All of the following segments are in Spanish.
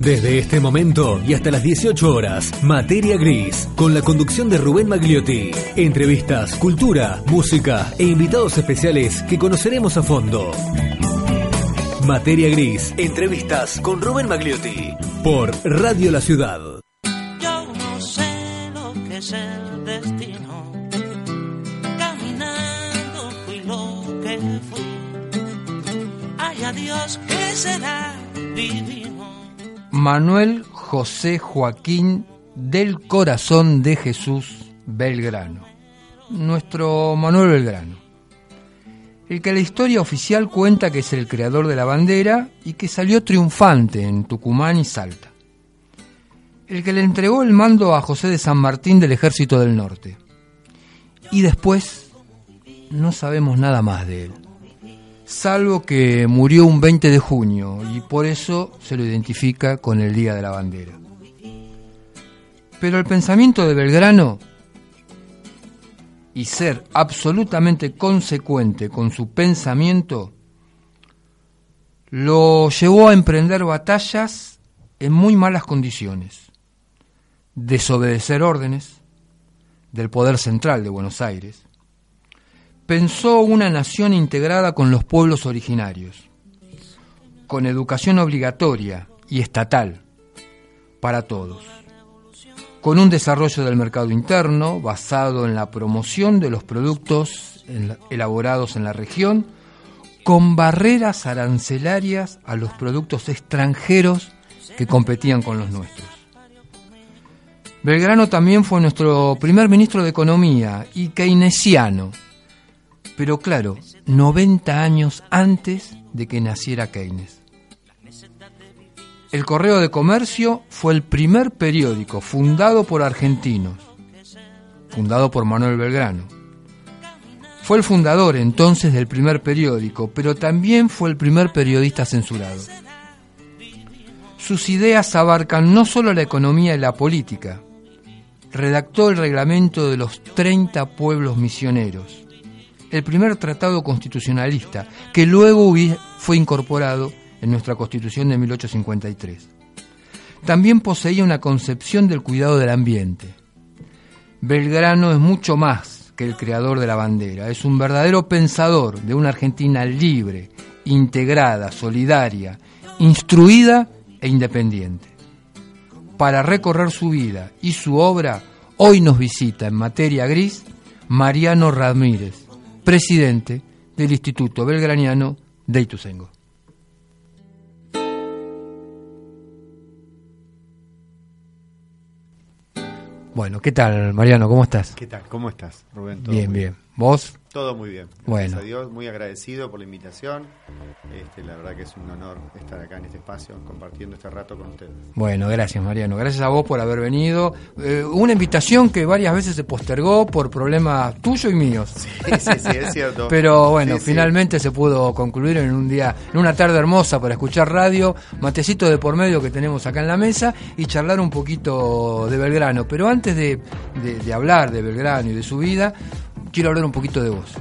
Desde este momento y hasta las 18 horas, Materia Gris, con la conducción de Rubén Magliotti. Entrevistas, cultura, música e invitados especiales que conoceremos a fondo. Materia Gris, entrevistas con Rubén Magliotti por Radio La Ciudad. Yo no sé lo que es el destino. Caminando fui lo que fui. Ay, adiós, ¿qué será divino? Manuel José Joaquín del Corazón de Jesús Belgrano. Nuestro Manuel Belgrano. El que la historia oficial cuenta que es el creador de la bandera y que salió triunfante en Tucumán y Salta. El que le entregó el mando a José de San Martín del Ejército del Norte. Y después no sabemos nada más de él salvo que murió un 20 de junio y por eso se lo identifica con el Día de la Bandera. Pero el pensamiento de Belgrano y ser absolutamente consecuente con su pensamiento lo llevó a emprender batallas en muy malas condiciones, desobedecer órdenes del poder central de Buenos Aires, pensó una nación integrada con los pueblos originarios, con educación obligatoria y estatal para todos, con un desarrollo del mercado interno basado en la promoción de los productos elaborados en la región, con barreras arancelarias a los productos extranjeros que competían con los nuestros. Belgrano también fue nuestro primer ministro de Economía y keynesiano, pero claro, 90 años antes de que naciera Keynes. El Correo de Comercio fue el primer periódico fundado por argentinos, fundado por Manuel Belgrano. Fue el fundador entonces del primer periódico, pero también fue el primer periodista censurado. Sus ideas abarcan no solo la economía y la política, redactó el reglamento de los 30 pueblos misioneros, el primer tratado constitucionalista, que luego fue incorporado en nuestra Constitución de 1853. También poseía una concepción del cuidado del ambiente. Belgrano es mucho más que el creador de la bandera, es un verdadero pensador de una Argentina libre, integrada, solidaria, instruida e independiente. Para recorrer su vida y su obra, hoy nos visita en materia gris Mariano Ramírez, presidente del Instituto Belgraniano de Ituzaingó. Bueno, ¿qué tal, Mariano? ¿Cómo estás? ¿Qué tal? ¿Cómo estás, Rubén? bien, bien. ¿Vos? Todo muy bien. Gracias a Dios, muy agradecido por la invitación. Este, la verdad que es un honor estar acá en este espacio compartiendo este rato con ustedes. Bueno, gracias Mariano. Gracias a vos por haber venido. Eh, una invitación que varias veces se postergó por problemas tuyos y míos. Sí, sí, sí, es cierto. Pero bueno, finalmente se pudo concluir en un día, en una tarde hermosa para escuchar radio, matecito de por medio que tenemos acá en la mesa y charlar un poquito de Belgrano. Pero antes de, de hablar de Belgrano y de su vida, quiero hablar un poquito de vos.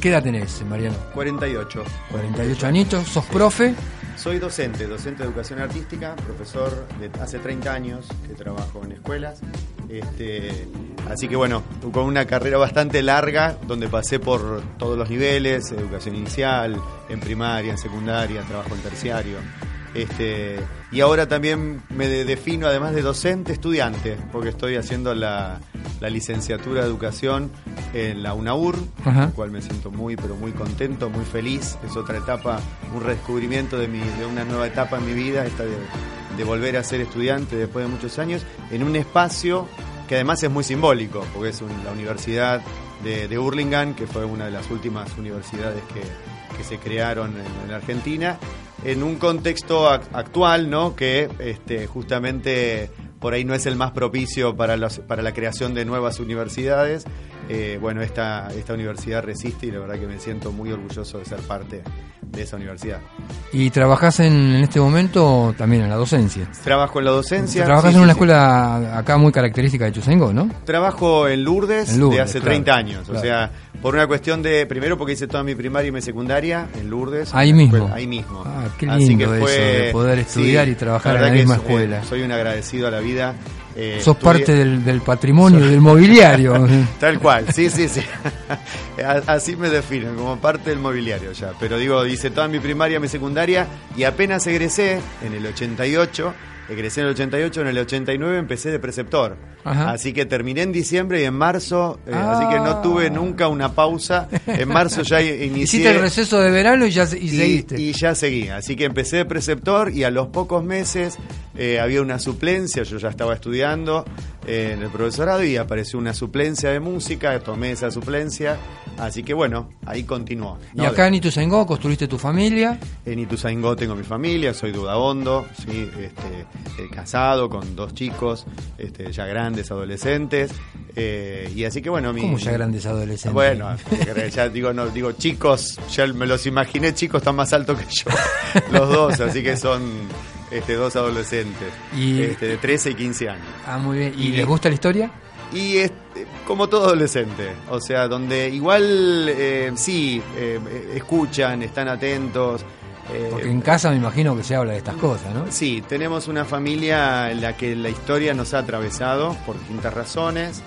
¿Qué edad tenés, Mariano? 48. 48 añitos, sos profe. Soy docente, docente de educación artística, profesor de hace 30 años que trabajo en escuelas. Este, así que bueno, con una carrera bastante larga donde pasé por todos los niveles, educación inicial, en primaria, en secundaria, trabajo en terciario. Este, y ahora también me defino, además de docente, estudiante, porque estoy haciendo la, licenciatura de educación en la UNAUR, con lo cual me siento muy, pero muy contento, muy feliz. Es otra etapa, un redescubrimiento de, mi, de una nueva etapa en mi vida, esta de, volver a ser estudiante después de muchos años, en un espacio que además es muy simbólico, porque es la Universidad de, de Hurlingham, que fue una de las últimas universidades que, se crearon en, Argentina, en un contexto actual, ¿no? Que este, justamente por ahí no es el más propicio para, para la creación de nuevas universidades. Eh, bueno, esta, esta universidad resiste y la verdad que me siento muy orgulloso de ser parte de esa universidad. ¿Y trabajás en, en este momento también en la docencia? Trabajo en la docencia. Trabajas sí, en una sí, escuela acá muy característica de Chusengo, ¿no? Trabajo en Lourdes, En Lourdes, de hace claro, 30 años. O sea, por una cuestión de. Primero porque hice toda mi primaria y mi secundaria en Lourdes. Ahí en mismo. escuela- ahí mismo. Ah, qué Así lindo que eso, fue- de poder estudiar y trabajar la en la que misma es- escuela. soy un agradecido a la vida. Eh, Sos estudié- parte del, del patrimonio y del mobiliario. Tal cual, sí, sí, sí. Así me definen, como parte del mobiliario ya. Pero digo, hice toda mi primaria, mi secundaria y apenas egresé en el 88, egresé en el 88, en el 89 empecé de preceptor. Ajá. Así que terminé en diciembre y en marzo, eh, Ah. así que no tuve nunca una pausa. En marzo ya inicié. Hiciste el receso de verano y ya y, y, seguiste. y ya seguí. Así que empecé de preceptor y a los pocos meses eh, había una suplencia. Yo ya estaba estudiando eh, en el profesorado y apareció una suplencia de música. Tomé esa suplencia. Así que bueno, ahí continuó. y ¿no? acá en Ituzaingó construiste tu familia. En Ituzaingó tengo mi familia, soy dudabondo, ¿sí? este, eh, casado con dos chicos, este, ya grandes, adolescentes. eh, y así que bueno, mi, Como ya grandes adolescentes. bueno, ya digo, no, digo chicos, ya me los imaginé chicos, están más altos que yo, los dos, así que son este, dos adolescentes, Y- este, de 13 y 15 años. Ah, muy bien. ¿Y Y- les gusta la historia? Y este, como todo adolescente, o sea, donde igual eh, sí, eh, escuchan, están atentos. eh, Porque en casa me imagino que se habla de estas cosas, ¿no? Sí, tenemos una familia en la que la historia nos ha atravesado por distintas razones.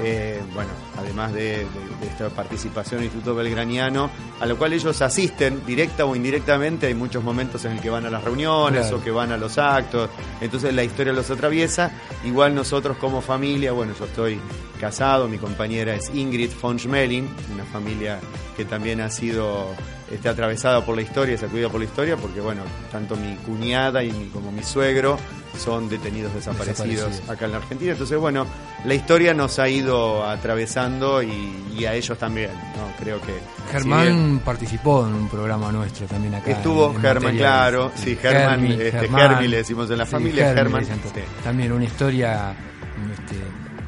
Eh, bueno, además de, de- de esta participación en el Instituto Belgraniano, a lo cual ellos asisten directa o indirectamente, hay muchos momentos en el que van a las reuniones Claro. o que van a los actos, entonces la historia los atraviesa. Igual nosotros como familia, bueno, yo estoy casado, mi compañera es Ingrid von Schmeling, una familia que también ha sido este, atravesada por la historia, sacudida por la historia, porque bueno, tanto mi cuñada y mi- como mi suegro son detenidos desaparecidos, Desaparecidos. acá en la Argentina. Entonces, bueno, la historia nos ha ido atravesando y, y a ellos también, ¿no? Creo que... Germán participó en un programa nuestro también acá. Estuvo en- Germán, claro, sí, Germán, Germi, este, Germán. Germi le decimos en la Sí, familia, Germán. sí. También una historia este,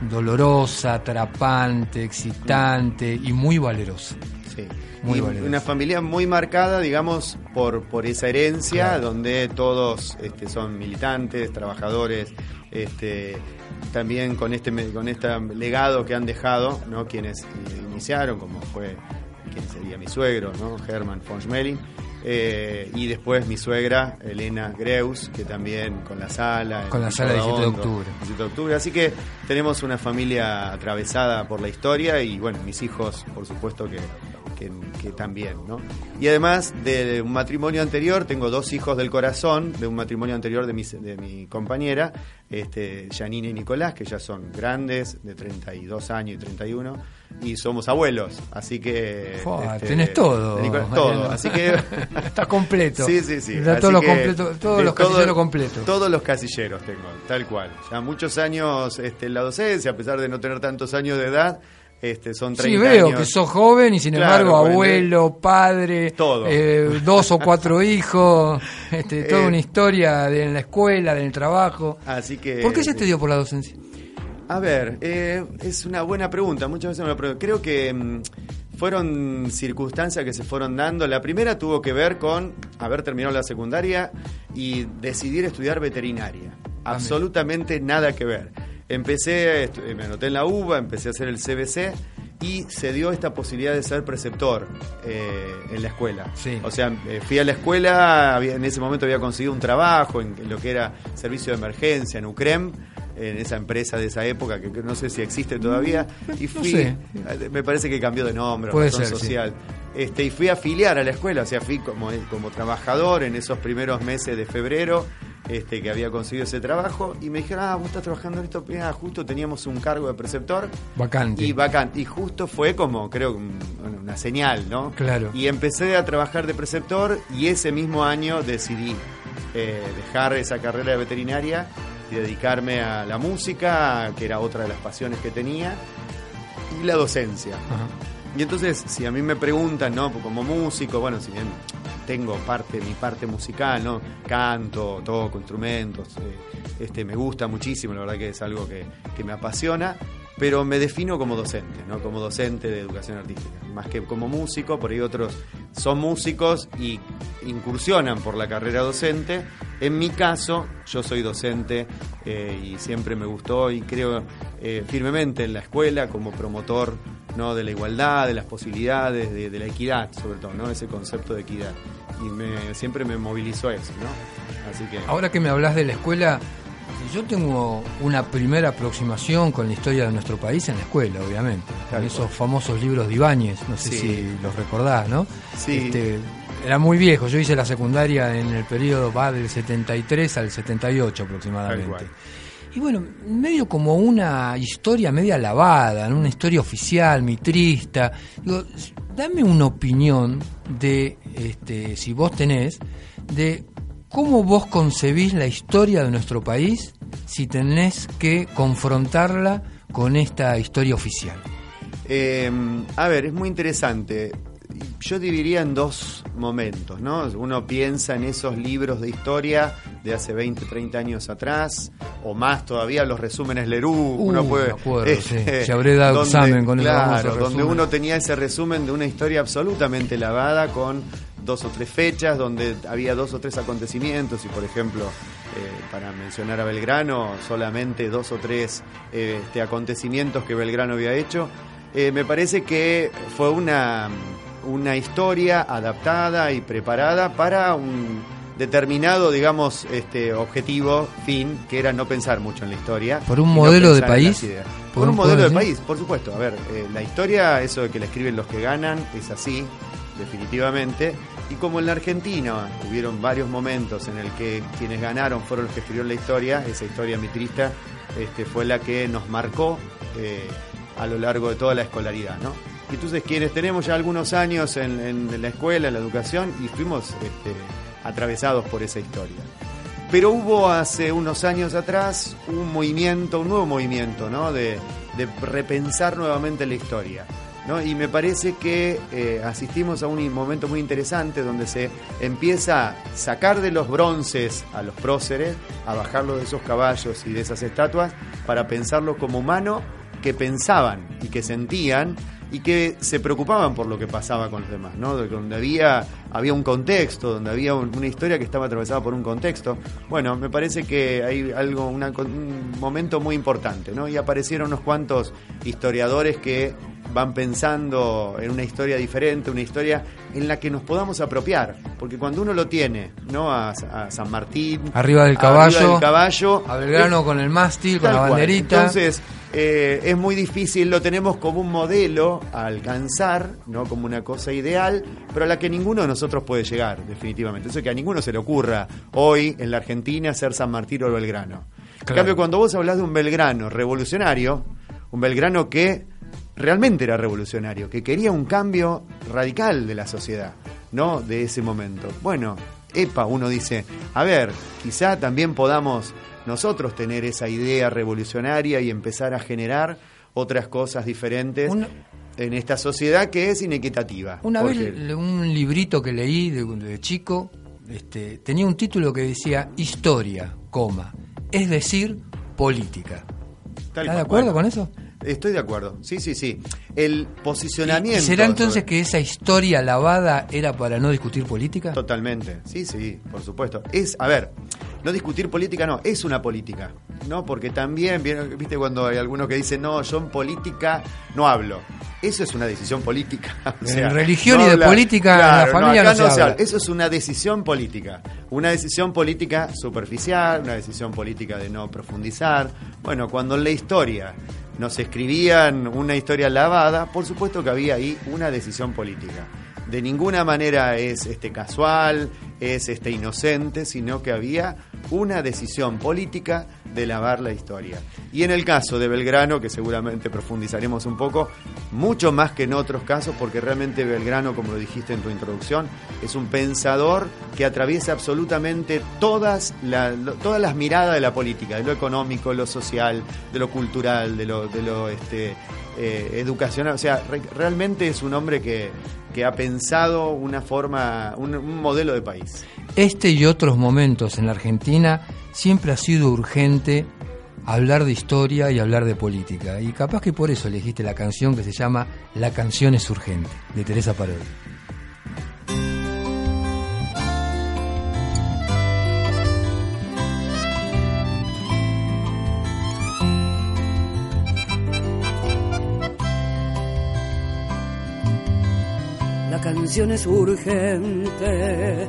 dolorosa, atrapante, excitante y muy valerosa. Sí. Muy Y valeroso. una familia muy marcada, digamos, por, por esa herencia, Claro. donde todos este, son militantes, trabajadores, este, también con este con este legado que han dejado, ¿no? quienes eh, iniciaron, como fue quien sería mi suegro, ¿no? Hermann von Schmeling, eh, y después mi suegra, Elena Greus, que también con la sala. Con la sala 17 de octubre. 17 de octubre. Así que tenemos una familia atravesada por la historia y bueno, mis hijos, por supuesto que, que, que también, ¿no? Y además de un matrimonio anterior, tengo dos hijos del corazón, de un matrimonio anterior de mi, de mi compañera, este, Janine y Nicolás, que ya son grandes, de 32 años y 31, y somos abuelos, así que... Fua, este, tenés todo. Nicolás, todo, así que... Está completo. Sí, sí, sí. Así todo lo completo, todos los todo- casilleros completos. Todos los casilleros tengo, tal cual. Ya muchos años este, en la docencia, a pesar de no tener tantos años de edad, este, son 30 Sí, veo años. que sos joven y sin Claro, embargo abuelo, padre, Todo. eh, dos o cuatro hijos, este, toda Eh, una historia de, en la escuela, del trabajo. Así que... ¿Por qué se te dio por la docencia? A ver, eh, es una buena pregunta. Muchas veces me lo pregunto. Creo que mm, fueron circunstancias que se fueron dando. La primera tuvo que ver con haber terminado la secundaria y decidir estudiar veterinaria. Absolutamente nada que ver. Empecé, estu- me anoté en la UBA, empecé a hacer el CBC y se dio esta posibilidad de ser preceptor eh, en la escuela. Sí. O sea, eh, fui a la escuela, había- en ese momento había conseguido un trabajo en, lo que era servicio de emergencia en UCREM, en esa empresa de esa época que, que no sé si existe todavía, y fui, sé. me parece que cambió de nombre, Puede razón ser, sí. social. Este, y fui a afiliar a la escuela, o sea, fui como, como trabajador en esos primeros meses de febrero, este, que había conseguido ese trabajo, y me dijeron, ah, vos estás trabajando en esto, Mirá, justo teníamos un cargo de preceptor, Vacante. y vacante. Y justo fue como, creo, un- una señal, ¿no? Claro. Y empecé a trabajar de preceptor y ese mismo año decidí eh, dejar esa carrera de veterinaria y dedicarme a la música, que era otra de las pasiones que tenía, y la docencia. Ajá. Y entonces, si a mí me preguntan, ¿no? Como músico, bueno, si bien tengo parte, mi parte musical, ¿no? Canto, toco instrumentos, eh, este, me gusta muchísimo, la verdad que es algo que, que me apasiona. pero me defino como docente, ¿no? Como docente de educación artística. Más que como músico, por ahí otros son músicos y incursionan por la carrera docente. En mi caso, yo soy docente eh, y siempre me gustó y creo eh, firmemente en la escuela como promotor ¿no? de la igualdad, de las posibilidades, de, la equidad, sobre todo, ¿no? ese concepto de equidad. Y me, siempre me movilizó eso. ¿no? Así que... Ahora que me hablas de la escuela, yo tengo una primera aproximación con la historia de nuestro país en la escuela, obviamente. Con esos famosos libros de Ibáñez, no sé si los recordás, ¿no? Sí. Este, era muy viejo, yo hice la secundaria en el periodo va del 73 al 78 aproximadamente. Y bueno, medio como una historia media lavada, una historia oficial, mitrista. Digo, dame una opinión de, este, si vos tenés, de cómo vos concebís la historia de nuestro país si tenés que confrontarla con esta historia oficial. Eh, a ver, es muy interesante yo dividiría en dos momentos, ¿no? Uno piensa en esos libros de historia de hace 20, 30 años atrás, o más todavía los resúmenes Lerú, uh, uno puede... Acuerdo, este, sí. habré dado examen con Claro, donde uno tenía ese resumen de una historia absolutamente lavada con dos o tres fechas, donde había dos o tres acontecimientos, y por ejemplo, eh, para mencionar a Belgrano, solamente dos o tres eh, este, acontecimientos que Belgrano había hecho, eh, me parece que fue una una historia adaptada y preparada para un determinado, digamos, este objetivo, fin, que era no pensar mucho en la historia. ¿Por un modelo de país? Por, un modelo de país, por supuesto. A ver, eh, la historia, eso de que la escriben los que ganan, es así, definitivamente. Y como en la Argentina hubieron varios momentos en el que quienes ganaron fueron los que escribieron la historia, esa historia mitrista este, fue la que nos marcó eh, a lo largo de toda la escolaridad, ¿no? Entonces quienes tenemos ya algunos años en, la escuela, en la educación, y fuimos este, atravesados por esa historia. Pero hubo hace unos años atrás un movimiento, un nuevo movimiento, ¿no? De, repensar nuevamente la historia. ¿no? Y me parece que eh, asistimos a un momento muy interesante donde se empieza a sacar de los bronces a los próceres, a bajarlo de esos caballos y de esas estatuas, para pensarlo como humano que pensaban y que sentían y que se preocupaban por lo que pasaba con los demás, ¿no? Donde había, había un contexto, donde había una historia que estaba atravesada por un contexto. Bueno, me parece que hay algo, un momento muy importante, ¿no? Y aparecieron unos cuantos historiadores que van pensando en una historia diferente, una historia en la que nos podamos apropiar, porque cuando uno lo tiene, ¿no? A, San Martín, arriba del caballo, arriba del caballo a Belgrano con el mástil, con la banderita. Entonces, eh, es muy difícil, lo tenemos como un modelo a alcanzar, ¿no? Como una cosa ideal, pero a la que ninguno de nosotros puede llegar, definitivamente. Eso que a ninguno se le ocurra hoy en la Argentina ser San Martín o Belgrano. En cambio, cuando vos hablas de un Belgrano revolucionario, un Belgrano que realmente era revolucionario, que quería un cambio radical de la sociedad, ¿no? De ese momento. Bueno, EPA, uno dice, a ver, quizá también podamos nosotros tener esa idea revolucionaria y empezar a generar otras cosas diferentes. en esta sociedad que es inequitativa. Una vez un librito que leí de, chico este, tenía un título que decía Historia, coma, es decir, política. ¿Estás de acuerdo con eso? Estoy de acuerdo, sí, sí, sí. El posicionamiento... ¿Será entonces que esa historia lavada era para no discutir política? Totalmente, sí, sí, por supuesto. Es, a ver, no discutir política no, es una política, ¿no? Porque también, viste cuando hay algunos que dicen, no, yo en política no hablo. Eso es una decisión política. de religión y de política la familia no, se, habla. Eso es una decisión política. Una decisión política superficial, una decisión política de no profundizar. Bueno, cuando en la historia nos escribían una historia lavada, por supuesto que había ahí una decisión política. De ninguna manera es este casual, es este inocente, sino que había una decisión política de lavar la historia. Y en el caso de Belgrano, que seguramente profundizaremos un poco, mucho más que en otros casos, porque realmente Belgrano, como lo dijiste en tu introducción, es un pensador que atraviesa absolutamente todas, las miradas de la política, de lo económico, lo social, de lo cultural, de lo, de este, eh, educacional. O sea, realmente es un hombre que, que ha pensado una forma, un modelo de país. Este y otros momentos en la Argentina siempre ha sido urgente hablar de historia y hablar de política. Y capaz que por eso elegiste la canción que se llama La canción es urgente, de Teresa Parodi. La canción es urgente,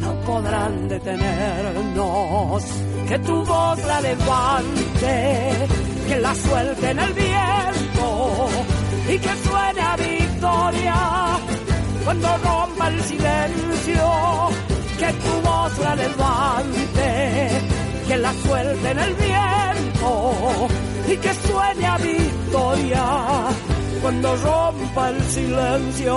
no podrán detenernos, que tu voz la levante, que la suelte en el viento y que suene a victoria cuando rompa el silencio, que tu voz la levante, que la suelte en el viento y que suene a victoria cuando rompa el silencio.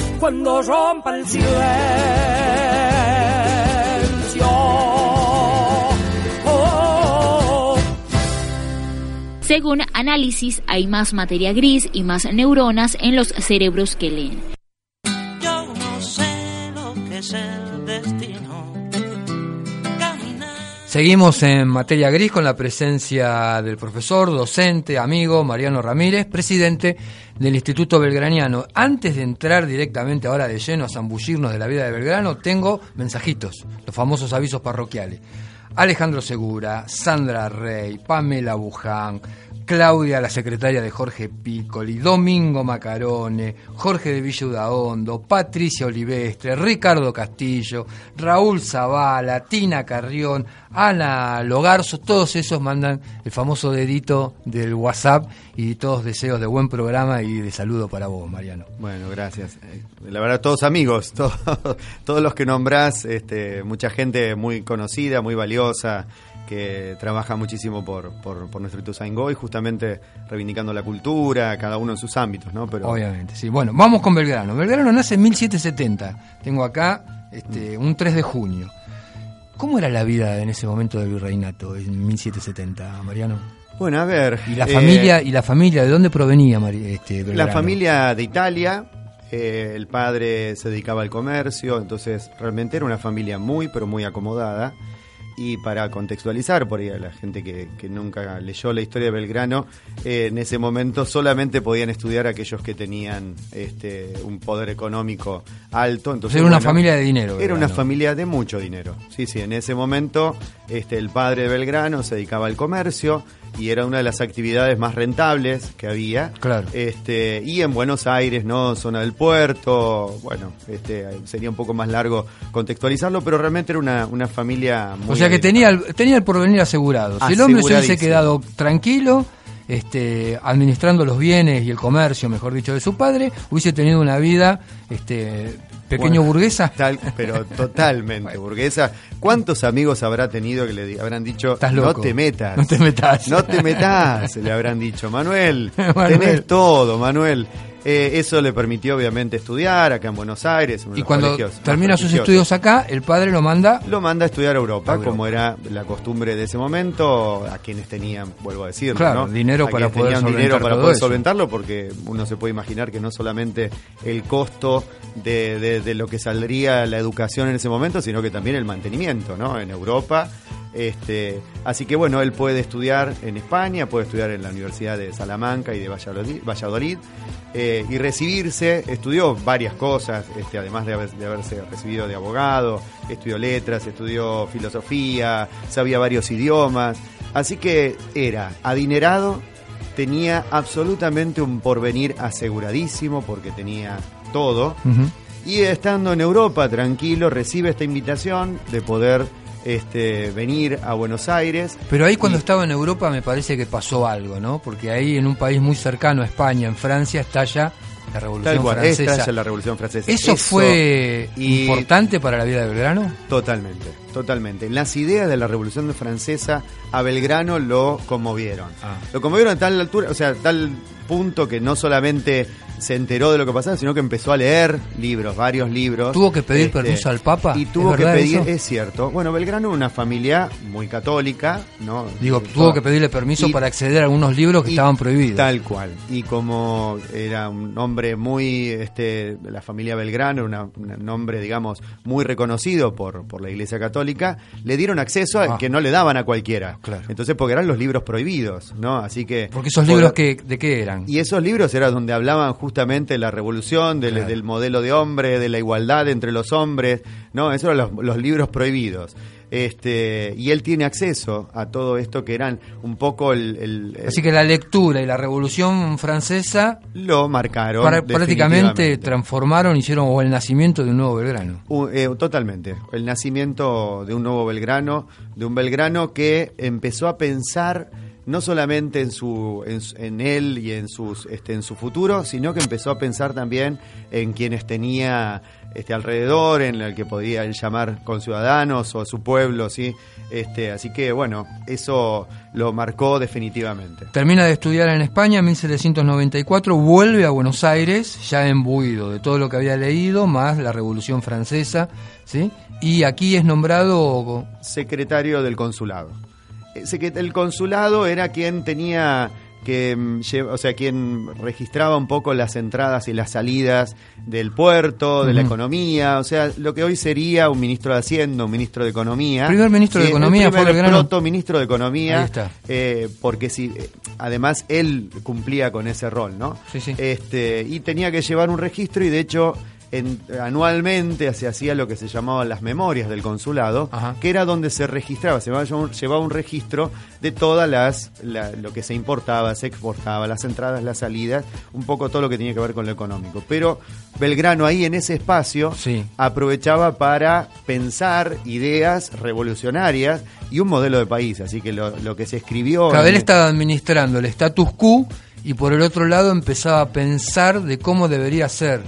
Cuando rompa el silencio. Oh, Según análisis, hay más materia gris y más neuronas en los cerebros que leen. Seguimos en materia gris con la presencia del profesor, docente, amigo Mariano Ramírez, presidente del Instituto Belgraniano. Antes de entrar directamente ahora de lleno a zambullirnos de la vida de Belgrano, tengo mensajitos, los famosos avisos parroquiales. Alejandro Segura, Sandra Rey, Pamela Buján, Claudia, la secretaria de Jorge Piccoli, Domingo Macarone, Jorge de Villaudahondo, Patricia Olivestre, Ricardo Castillo, Raúl Zavala, Tina Carrión, Ana Logarzo, todos esos mandan el famoso dedito del WhatsApp y todos deseos de buen programa y de saludo para vos, Mariano. Bueno, gracias. Eh, La verdad, todos amigos, todos, todos los que nombrás, este, mucha gente muy conocida, muy valiosa, que trabaja muchísimo por, por, por nuestro Ituzaingó y justamente reivindicando la cultura, cada uno en sus ámbitos, ¿no? Pero Obviamente, sí. Bueno, vamos con Belgrano. Belgrano nace en 1770. Tengo acá este, un 3 de junio. ¿Cómo era la vida en ese momento del virreinato, en 1770, Mariano? Bueno, a ver. Y la eh, familia, y la familia, ¿de dónde provenía este, La familia de Italia, eh, el padre se dedicaba al comercio, entonces realmente era una familia muy, pero muy acomodada. Y para contextualizar por ahí a la gente que, que nunca leyó la historia de Belgrano, eh, en ese momento solamente podían estudiar aquellos que tenían este, un poder económico alto. Entonces, Era una bueno, familia de dinero. Era una familia de mucho dinero. Sí, sí, en ese momento este, el padre de Belgrano se dedicaba al comercio y era una de las actividades más rentables que había. Claro. Este, y en Buenos Aires, ¿no? Zona del puerto, bueno, este, sería un poco más largo contextualizarlo, pero realmente era una, una familia muy... O sea que tenía el, tenía el porvenir asegurado. Si el hombre se hubiese quedado tranquilo, este, administrando los bienes y el comercio, mejor dicho, de su padre, hubiese tenido una vida este, pequeño Bueno, burguesa. Tal, pero totalmente burguesa. ¿Cuántos amigos habrá tenido que le habrán dicho, Estás no te metas? No te metas. No te metas, le habrán dicho. Manuel, Manuel. tenés todo, Manuel. Eh, eso le permitió obviamente estudiar acá en Buenos Aires. de Y cuando termina sus estudios acá, el padre lo manda Lo manda a estudiar a Europa, A Europa. como era la costumbre de ese momento, a quienes tenían, vuelvo a decirlo, Claro, ¿no? dinero A para quienes poder tenían dinero para poder eso. solventarlo, porque uno se puede imaginar que no solamente el costo de, de- de lo que saldría la educación en ese momento, sino que también el mantenimiento, ¿no? En Europa. Este, así que bueno, él puede estudiar en España, puede estudiar en la Universidad de Salamanca y de Valladolid, Valladolid, eh, y recibirse, estudió varias cosas, este, además de, haber- de haberse recibido de abogado, estudió letras, estudió filosofía, sabía varios idiomas, así que era adinerado, tenía absolutamente un porvenir aseguradísimo porque tenía todo, y estando en Europa tranquilo, recibe esta invitación de poder este, venir a Buenos Aires. Pero ahí cuando Y- estaba en Europa me parece que pasó algo, ¿no? Porque ahí en un país muy cercano a España, en Francia, estalla la Revolución Tal cual, Francesa. esta es la Revolución Francesa. ¿Eso, fue y- importante para la vida de Belgrano? Totalmente, totalmente. Las ideas de la Revolución Francesa a Belgrano lo conmovieron. Ah. Lo conmovieron a tal altura, o sea, a tal punto que no solamente se enteró de lo que pasaba, sino que empezó a leer libros, varios libros. ¿Tuvo que pedir Este, permiso al Papa? Y ¿Es tuvo que pedir, eso? es cierto. Bueno, Belgrano era una familia muy católica, ¿no? Digo, tuvo que pedirle permiso y- para acceder a algunos libros que y estaban prohibidos. Tal cual. Y como era un hombre muy, este, la familia Belgrano, una- un nombre, digamos, muy reconocido por, por la Iglesia Católica, le dieron acceso al Ah. que no le daban a cualquiera. Claro. Entonces, porque eran los libros prohibidos, ¿no? Así que... Porque esos por- libros, que, ¿de qué eran? Y esos libros eran donde hablaban justamente de la revolución, del, Claro. del modelo de hombre, de la igualdad entre los hombres, ¿no? Esos eran los, los libros prohibidos. Este, y él tiene acceso a todo esto que eran un poco el, el- el- Así que la lectura y la Revolución Francesa lo marcaron. para- prácticamente transformaron, hicieron o el nacimiento de un nuevo Belgrano. Eh, totalmente. El nacimiento de un nuevo Belgrano, de un Belgrano que empezó a pensar no solamente en su, en, en él y en sus, este, en su futuro, sino que empezó a pensar también en quienes tenía este, alrededor, en el que podía él llamar conciudadanos o a su pueblo, sí. Este, así que bueno, eso lo marcó definitivamente. Termina de estudiar en España en 1794, vuelve a Buenos Aires, ya embuido de todo lo que había leído, más la Revolución Francesa, ¿sí? Y aquí es nombrado secretario del consulado. Que- El consulado era quien tenía que, mm, o sea, quien registraba un poco las entradas y las salidas del puerto, de la economía, o sea, lo que hoy sería un ministro de Hacienda, un ministro de Economía. Primer ministro de Economía el primer proto ministro de Economía. Ahí está. eh, porque si, eh, además él cumplía con ese rol, ¿no? Sí, sí. Este, y tenía que llevar un registro y de hecho en- anualmente se hacía lo que se llamaban las memorias del consulado, Ajá. que era donde se registraba, se llevaba un, registro de todas las, la- lo que se importaba, se exportaba, las entradas, las salidas, un poco todo lo que tenía que ver con lo económico. Pero Belgrano ahí en ese espacio Sí. aprovechaba para pensar ideas revolucionarias y un modelo de país, así que lo, lo que se escribió... Claro, él estaba administrando el status quo y por el otro lado empezaba a pensar de cómo debería ser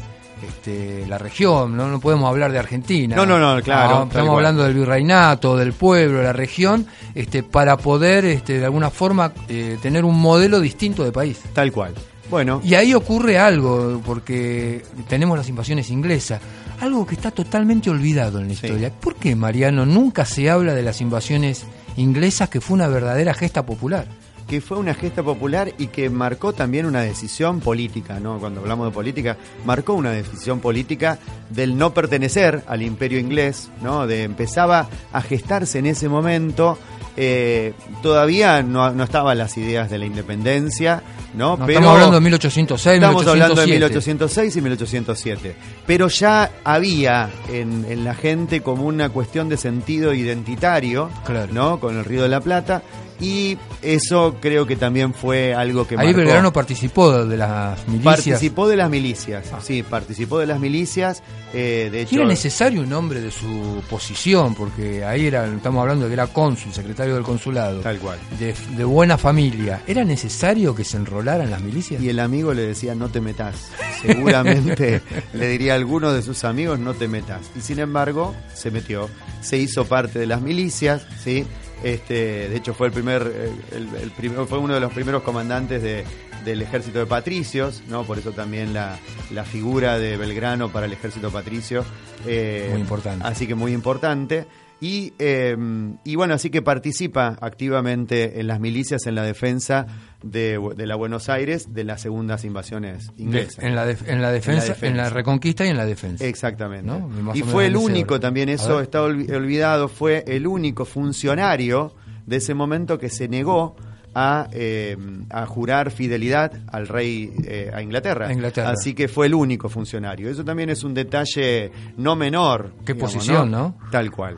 este, la región, ¿no? no podemos hablar de Argentina. No, no, no, claro, tal estamos hablando del virreinato, del pueblo, de la región, este, para poder este, de alguna forma eh, tener un modelo distinto de país. Tal cual. Bueno, Y ahí ocurre algo, porque tenemos las invasiones inglesas, algo que está totalmente olvidado en la Sí. historia. ¿Por qué, Mariano, nunca se habla de las invasiones inglesas que fue una verdadera gesta popular? Que fue una gesta popular y que marcó también una decisión política, ¿no? Cuando hablamos de política, marcó una decisión política del no pertenecer al imperio inglés, ¿no? De empezaba a gestarse en ese momento. eh, todavía no, no estaban las ideas de la independencia, ¿no? No, estamos hablando de 1806, Estamos hablando de 1807. 1806 y 1807. Pero ya había en, en la gente como una cuestión de sentido identitario, Claro. ¿no? Con el Río de la Plata. Y eso creo que también fue algo que Ahí marcó. Belgrano participó de las milicias. Participó de las milicias, Ah. sí, participó de las milicias. eh, de Y hecho, era necesario un hombre de su posición, porque ahí era, estamos hablando de que era cónsul, secretario del consulado, tal cual. de, de buena familia. ¿Era necesario que se enrolaran las milicias? Y el amigo le decía, no te metas. Seguramente le diría a alguno de sus amigos, no te metas. Y sin embargo, se metió. Se hizo parte de las milicias, ¿sí? Este, de hecho, fue el primer, eh, el, el primero, fue uno de los primeros comandantes de- del ejército de patricios, ¿no? Por eso también la, la figura de Belgrano para el ejército patricio. eh, Muy importante. Así que muy importante. Y, eh, y bueno, así que participa activamente en las milicias en la defensa de, de la Buenos Aires de las segundas invasiones De- inglesas. en, la def- en la defensa, defensa. en la reconquista y en la defensa. Exactamente. Y fue el único también, eso está olvi- olvidado, fue el único funcionario de ese momento que se negó a, eh, a jurar fidelidad al rey eh, a Inglaterra. A Inglaterra. Así que fue el único funcionario. Eso también es un detalle no menor. Qué digamos, posición, ¿no? Tal cual.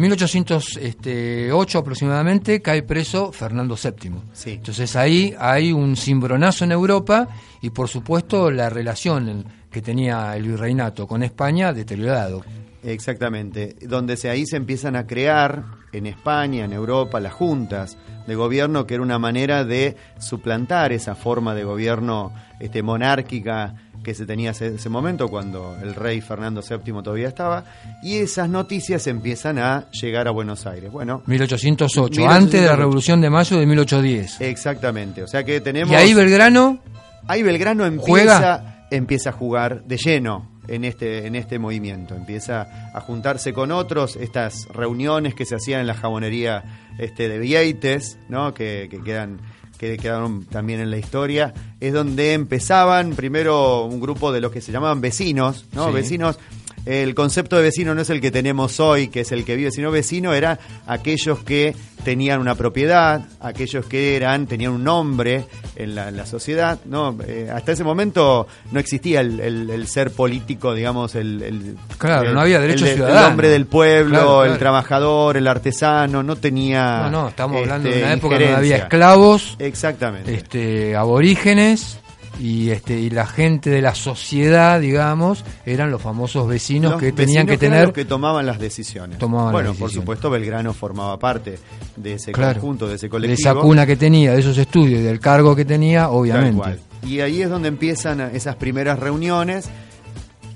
1808 aproximadamente cae preso Fernando VII. Sí. Entonces ahí hay un cimbronazo en Europa y por supuesto la relación que tenía el virreinato con España deteriorado. Exactamente, donde se, ahí se empiezan a crear en España, en Europa, las juntas de gobierno, que era una manera de suplantar esa forma de gobierno este, monárquica que se tenía ese, ese momento cuando el rey Fernando VII todavía estaba, y esas noticias empiezan a llegar a Buenos Aires. Bueno, 1808, 1808. antes de la Revolución de Mayo de 1810. exactamente, o sea que tenemos... y ahí Belgrano Ahí Belgrano empieza, ¿Juega? empieza a jugar de lleno en este, en este movimiento. Empieza a juntarse con otros, estas reuniones que se hacían en la jabonería este, de Vieites, ¿no? que, que quedan que quedaron también en la historia, es donde empezaban primero un grupo de los que se llamaban vecinos, ¿no? Sí. Vecinos el concepto de vecino no es el que tenemos hoy, que es el que vive, sino vecino era aquellos que tenían una propiedad, aquellos que eran tenían un nombre en la, en la sociedad. No, Eh, hasta ese momento no existía el, el- el ser político, digamos, el, el- Claro, no había derecho el, de- ciudadano. el hombre del pueblo, Claro, claro. el trabajador, el artesano, no tenía. No, no, estamos hablando de este, una época donde había esclavos, Exactamente. este, aborígenes y este y la gente de la sociedad, digamos, eran los famosos vecinos Los que tenían vecinos que tener los que tomaban las decisiones. Tomaban bueno, las por supuesto, Belgrano formaba parte de ese claro, conjunto, de ese de colectivo. esa cuna que tenía, de esos estudios y del cargo que tenía, obviamente. Y ahí es donde empiezan esas primeras reuniones,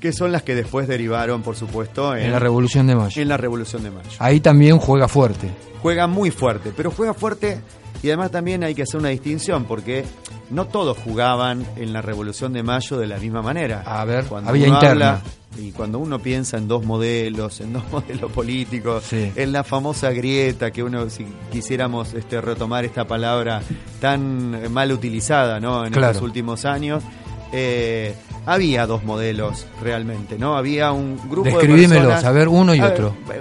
que son las que después derivaron, por supuesto, en, En la Revolución de Mayo. en la Revolución de Mayo. Ahí también juega fuerte. Juega muy fuerte, pero juega fuerte y además también hay que hacer una distinción, porque no todos jugaban en la Revolución de Mayo de la misma manera. A ver, Cuando había uno interna. habla- y cuando uno piensa en dos modelos, en dos modelos políticos, Sí. en la famosa grieta que uno, si quisiéramos este, retomar esta palabra tan eh, mal utilizada ¿no? en Claro. estos últimos años, eh, había dos modelos realmente, ¿no? Había un grupo de Describímelos, personas... a ver, uno y A otro. ver,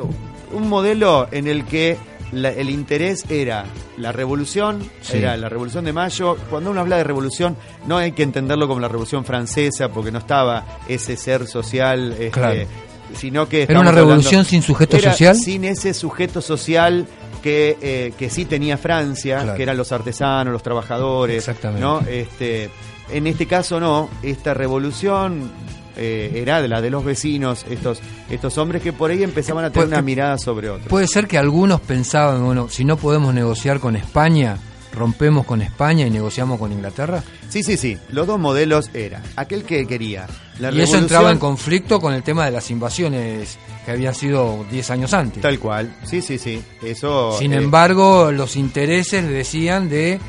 un modelo en el que la- el interés era la revolución, Sí. era la revolución de mayo. Cuando uno habla de revolución, no hay que entenderlo como la revolución francesa, porque no estaba ese ser social, este, Claro. sino que Era una revolución hablando- sin sujeto era social. sin ese sujeto social que, eh, que sí tenía Francia, Claro. que eran los artesanos, los trabajadores. Exactamente. ¿no? Este, en este caso no, esta revolución eh, era de la de los vecinos, estos, estos hombres que por ahí empezaban a tener una mirada sobre otros. Puede ser que algunos pensaban, bueno, si no podemos negociar con España, rompemos con España y negociamos con Inglaterra. Sí, sí, sí, los dos modelos eran aquel que quería la y eso entraba en conflicto con el tema de las invasiones que habían sido 10 años antes. tal cual, sí, sí, sí, eso... Sin eh, embargo, los intereses decían de,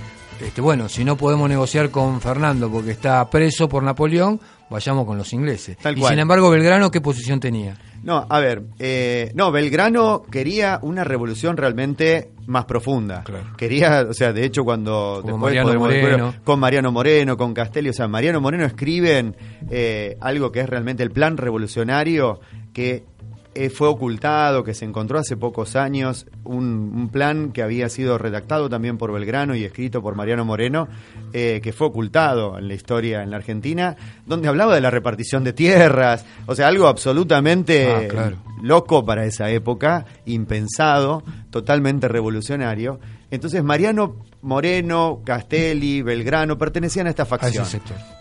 este, bueno, si no podemos negociar con Fernando porque está preso por Napoleón, vayamos con los ingleses. Tal y cual. sin embargo, Belgrano, ¿qué posición tenía? No, a ver, eh, no, Belgrano quería una revolución realmente más profunda. Claro. Quería, o sea, de hecho cuando Como después Mariano podemos- Moreno. con Mariano Moreno, con Castelli, o sea, Mariano Moreno escriben eh, algo que es realmente el plan revolucionario que eh, fue ocultado, que se encontró hace pocos años, un, un, plan que había sido redactado también por Belgrano y escrito por Mariano Moreno, eh, que fue ocultado en la historia en la Argentina, donde hablaba de la repartición de tierras, o sea, algo absolutamente Ah, claro. loco para esa época, impensado, totalmente revolucionario. Entonces Mariano Moreno, Castelli, Belgrano pertenecían a esta facción.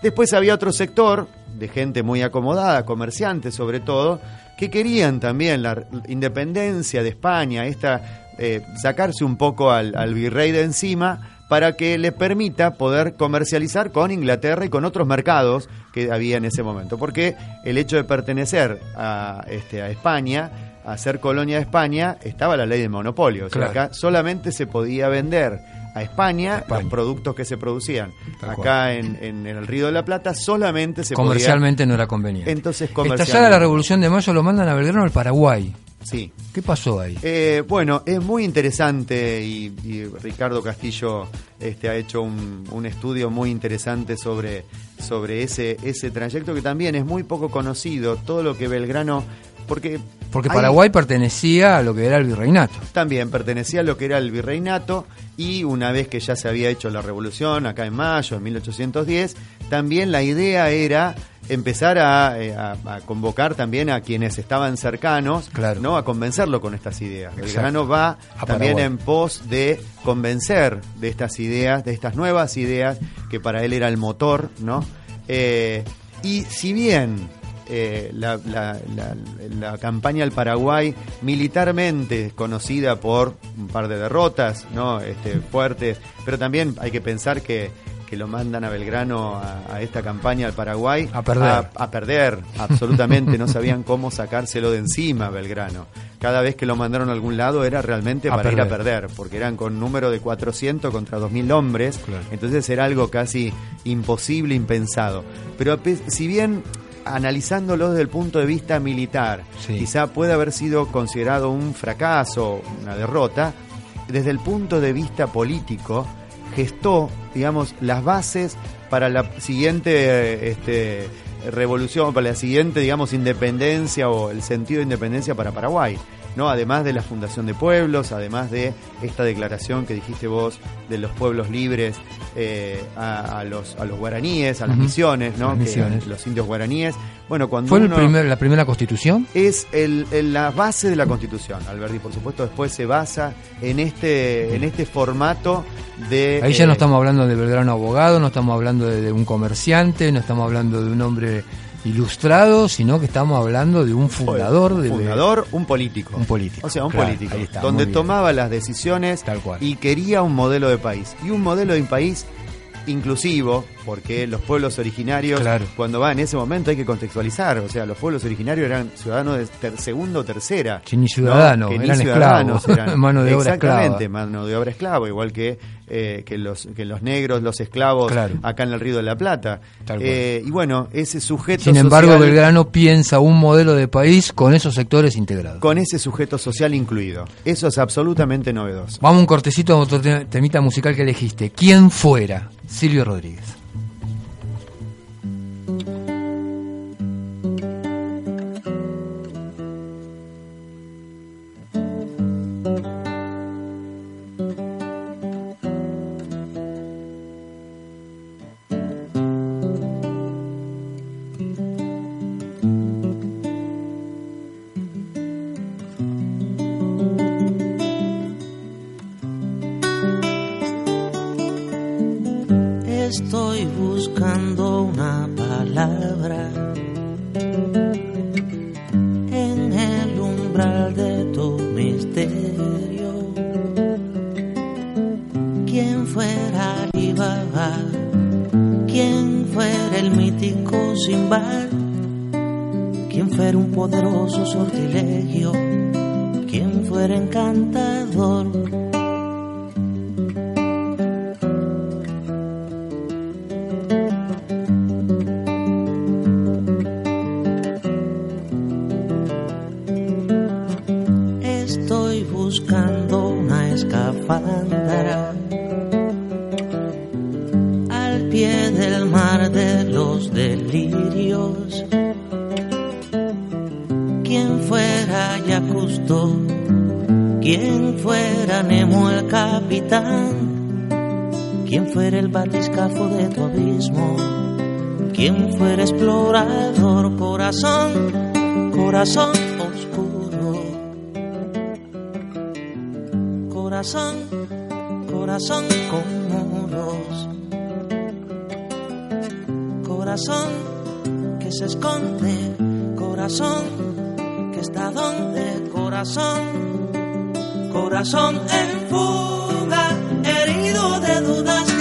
Después había otro sector de gente muy acomodada, comerciantes sobre todo, que querían también la independencia de España, esta eh, sacarse un poco al, al virrey de encima para que le permita poder comercializar con Inglaterra y con otros mercados que había en ese momento. Porque el hecho de pertenecer a, este, a España, a ser colonia de España, estaba la ley de monopolio. O sea, Claro. acá solamente se podía vender a España, España. los productos que se producían. Tal acá en, en- en el Río de la Plata solamente se Comercialmente no era conveniente. Entonces comercialmente. la Revolución de Mayo lo mandan a Belgrano al Paraguay. Sí. ¿Qué pasó ahí? Eh, bueno, es muy interesante y, y Ricardo Castillo este, ha hecho un, un estudio muy interesante sobre, sobre ese, ese trayecto que también es muy poco conocido, todo lo que Belgrano... Porque, Porque hay- Paraguay pertenecía a lo que era el virreinato. también pertenecía a lo que era el virreinato y una vez que ya se había hecho la revolución acá en mayo de 1810, también la idea era empezar a, eh, a- a convocar también a quienes estaban cercanos, Claro. ¿no? a convencerlo con estas ideas. Exacto. Belgrano va A también Paraguay. en pos de convencer de estas ideas, de estas nuevas ideas que para él era el motor, ¿no? Eh, y si bien eh, la, la- la- la campaña al Paraguay militarmente conocida por un par de derrotas, ¿no? Este, fuertes, pero también hay que pensar que que lo mandan a Belgrano a, a esta campaña al Paraguay A perder. a, a perder, absolutamente, no sabían cómo sacárselo de encima Belgrano. Cada vez que lo mandaron a algún lado era realmente A para ir a perder. perder, porque eran con número de 400 contra 2.000 hombres, Claro. entonces era algo casi imposible, impensado. Pero pe- si bien analizándolo desde el punto de vista militar, Sí. quizá puede haber sido considerado un fracaso, una derrota, desde el punto de vista político, gestó, digamos, las bases para la siguiente eh, este, revolución, para la siguiente, digamos, independencia o el sentido de independencia para Paraguay. ¿No? Además de la fundación de pueblos, además de esta declaración que dijiste vos de los pueblos libres eh, a, a los, a los guaraníes, a las misiones, ¿no? Las Que- misiones. los indios guaraníes. Bueno, cuando ¿Fue el uno- primer- la primera constitución? es el, el- la base de la Constitución, Alberti. Por supuesto, después se basa en este, en este formato de. Ahí ya eh, no estamos hablando de Belgrano abogado, no estamos hablando de, de un comerciante, no estamos hablando de un hombre ilustrado, sino que estamos hablando de un fundador de fundador, un político. Un político, O sea, un claro, político. está, donde tomaba las decisiones Tal cual. y quería un modelo de país. Y un modelo de un país inclusivo, porque los pueblos originarios, Claro. cuando va en ese momento hay que contextualizar, o sea, los pueblos originarios eran ciudadanos de ter- segundo o tercera. Sí, ni ciudadanos, ni eran ciudadanos esclavos, eran. mano de obra Exactamente, esclava. mano de obra esclava, igual que, eh, que, los, que los negros, los esclavos Claro. acá en el Río de la Plata. Eh, y bueno, ese sujeto Sin embargo, social- Belgrano piensa un modelo de país con esos sectores integrados. con ese sujeto social incluido. Eso es absolutamente novedoso. Vamos un cortecito a otro te- temita musical que elegiste. ¿Quién fuera? Silvio Rodríguez. Corazón, oscuro, corazón, corazón con muros, corazón que se esconde, corazón está donde. Corazón, corazón en fuga, herido de dudas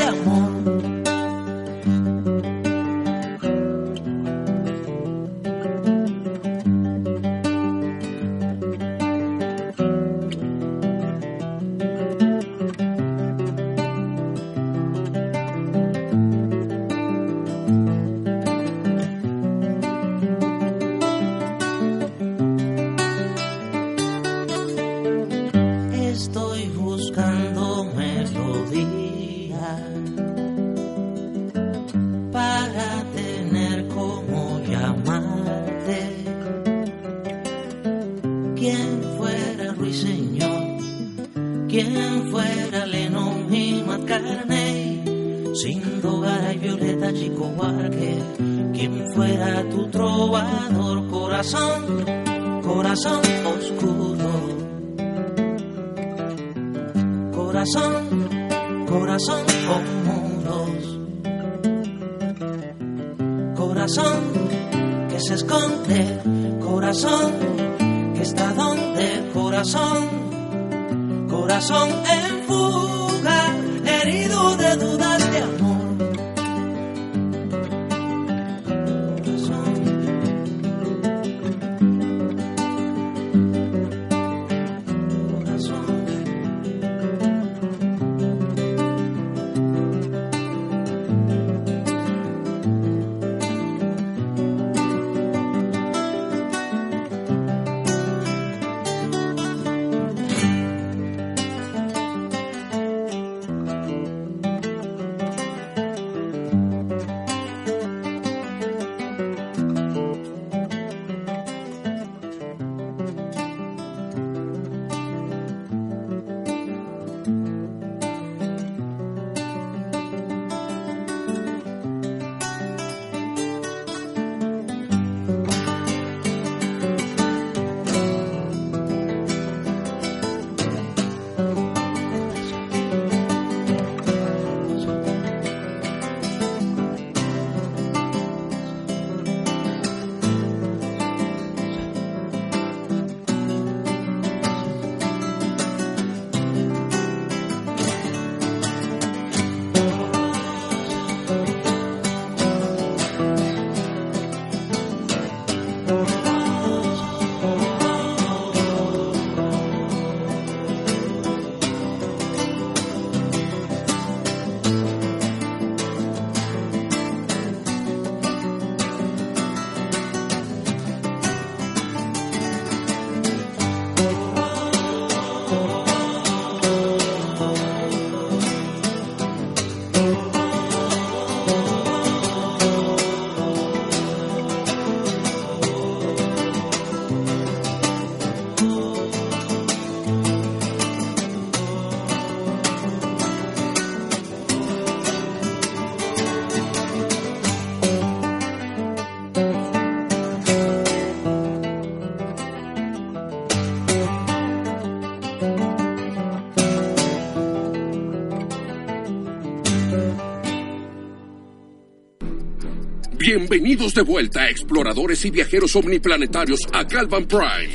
Bienvenidos de vuelta, exploradores y viajeros omniplanetarios, a Galvan Prime,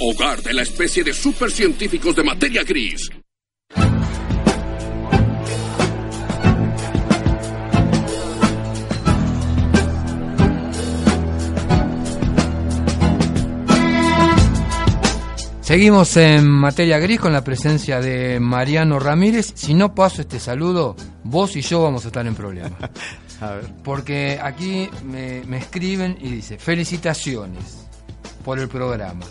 hogar de la especie de supercientíficos de materia gris. Seguimos en materia gris con la presencia de Mariano Ramírez. Si no paso este saludo, vos y yo vamos a estar en problemas. Porque aquí me, escriben y dice, felicitaciones por el programa.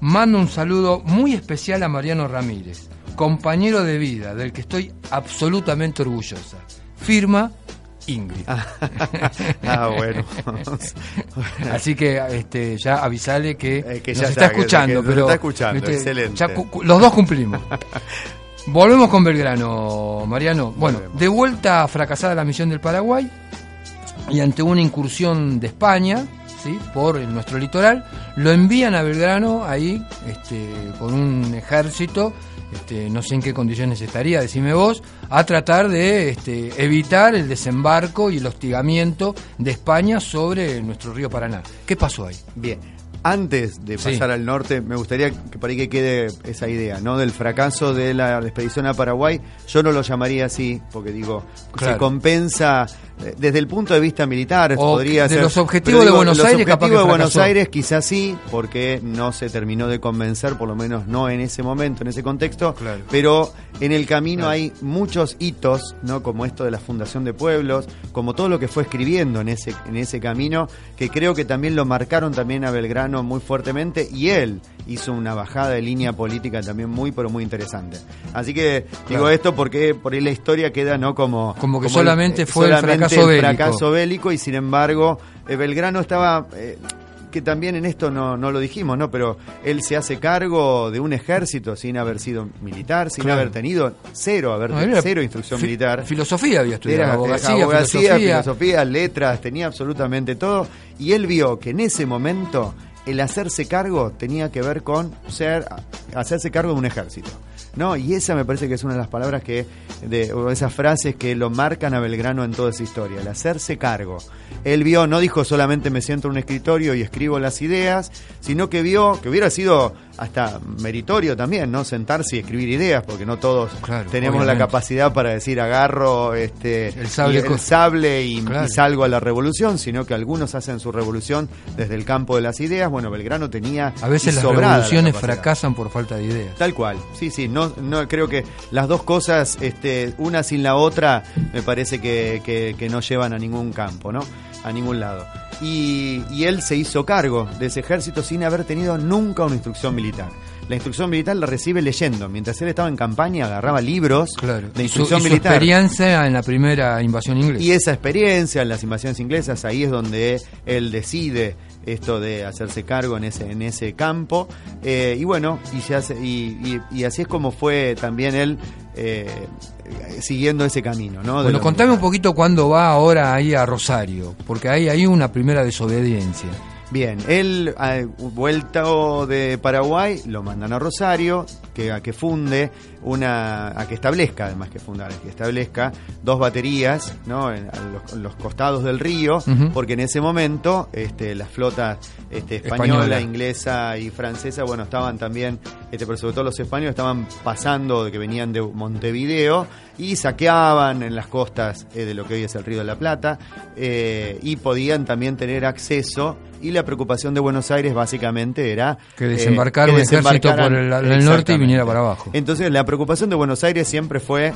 Mando un saludo muy especial a Mariano Ramírez, compañero de vida del que estoy absolutamente orgullosa. Firma Ingrid. ah, bueno. Así que este, ya avisale que, Eh, que nos ya está, está, escuchando. que pero, está escuchando, excelente. ya los dos cumplimos. Volvemos con Belgrano, Mariano. Bueno, Volvemos. de vuelta fracasada la misión del Paraguay y ante una incursión de España, ¿sí? por el- nuestro litoral, lo envían a Belgrano ahí este, con un ejército, este, no sé en qué condiciones estaría, decime vos, a tratar de este, evitar el desembarco y el hostigamiento de España sobre nuestro río Paraná. ¿Qué pasó ahí? Bien. Antes de Sí. pasar al norte, me gustaría que para que quede esa idea, ¿no? Del fracaso de la expedición a Paraguay. Yo no lo llamaría así, porque digo, Claro. se compensa desde el punto de vista militar, O podría de ser. los objetivos de Buenos los Aires, capaz objetivos que de Buenos. Aires quizás sí, porque no se terminó de convencer, por lo menos no en ese momento, en ese contexto. Claro. Pero en el camino Claro. hay muchos hitos, ¿no? Como esto de la fundación de pueblos, como todo lo que fue escribiendo en ese, en ese camino, que creo que también lo marcaron también a Belgrano muy fuertemente, y él hizo una bajada de línea política también muy, pero muy interesante. Así que digo esto porque por ahí la historia queda, ¿no? Como, Como que solamente fue el solamente fracaso el bélico. fracaso bélico, y sin embargo, eh, Belgrano estaba. eh, que también en esto no, no lo dijimos, ¿no? Pero él se hace cargo de un ejército sin haber sido militar, sin Claro. haber tenido cero, haber No, era cero instrucción fi- militar. Filosofía había estudiado, Era abogacía, eh, abogacía, filosofía. filosofía, letras, tenía absolutamente todo. Y él vio que en ese momento el hacerse cargo tenía que ver con ser, hacerse cargo de un ejército. ¿no? Y esa me parece que es una de las palabras que, de, o esas frases que lo marcan a Belgrano en toda esa historia, el hacerse cargo. Él vio, no dijo solamente me siento en un escritorio y escribo las ideas, sino que vio que hubiera sido hasta meritorio también, ¿no? Sentarse y escribir ideas, porque no todos Claro, tenemos obviamente. la capacidad para decir agarro este El sable y co- sable y, Claro. y salgo a la revolución, sino que algunos hacen su revolución desde el campo de las ideas. Bueno, Belgrano tenía A veces las la revoluciones capacidad. fracasan por falta de ideas. Tal cual, sí, sí, no, no creo que las dos cosas, este, una sin la otra, me parece que, que- que no llevan a ningún campo, ¿no? A ningún lado. Y, y él se hizo cargo de ese ejército sin haber tenido nunca una instrucción militar. La instrucción militar la recibe leyendo. Mientras él estaba en campaña, agarraba libros Claro. de Y su, instrucción y su militar. experiencia en la primera invasión inglesa. Y esa experiencia en las invasiones inglesas, ahí es donde él decide esto de hacerse cargo en ese, en ese campo. Eh, y bueno, y, se hace, y, y- y así es como fue también él eh, siguiendo ese camino. ¿no? De Bueno, contame un poquito cuándo va ahora ahí a Rosario, porque hay ahí una primera desobediencia. Bien, él, a- vuelto de Paraguay, lo mandan a Rosario, que, a que funde una, a que establezca, además que fundar, que establezca dos baterías, ¿no? En, a los, costados del río, porque en ese momento, este, las flotas este, española, Española. inglesa y francesa, bueno, estaban también, este, pero sobre todo los españoles estaban pasando de que venían de Montevideo y saqueaban en las costas eh, de lo que hoy es el Río de la Plata eh, y podían también tener acceso y la preocupación de Buenos Aires básicamente era Que desembarcara que un ejército por el- el norte y viniera para abajo. Entonces la preocupación de Buenos Aires siempre fue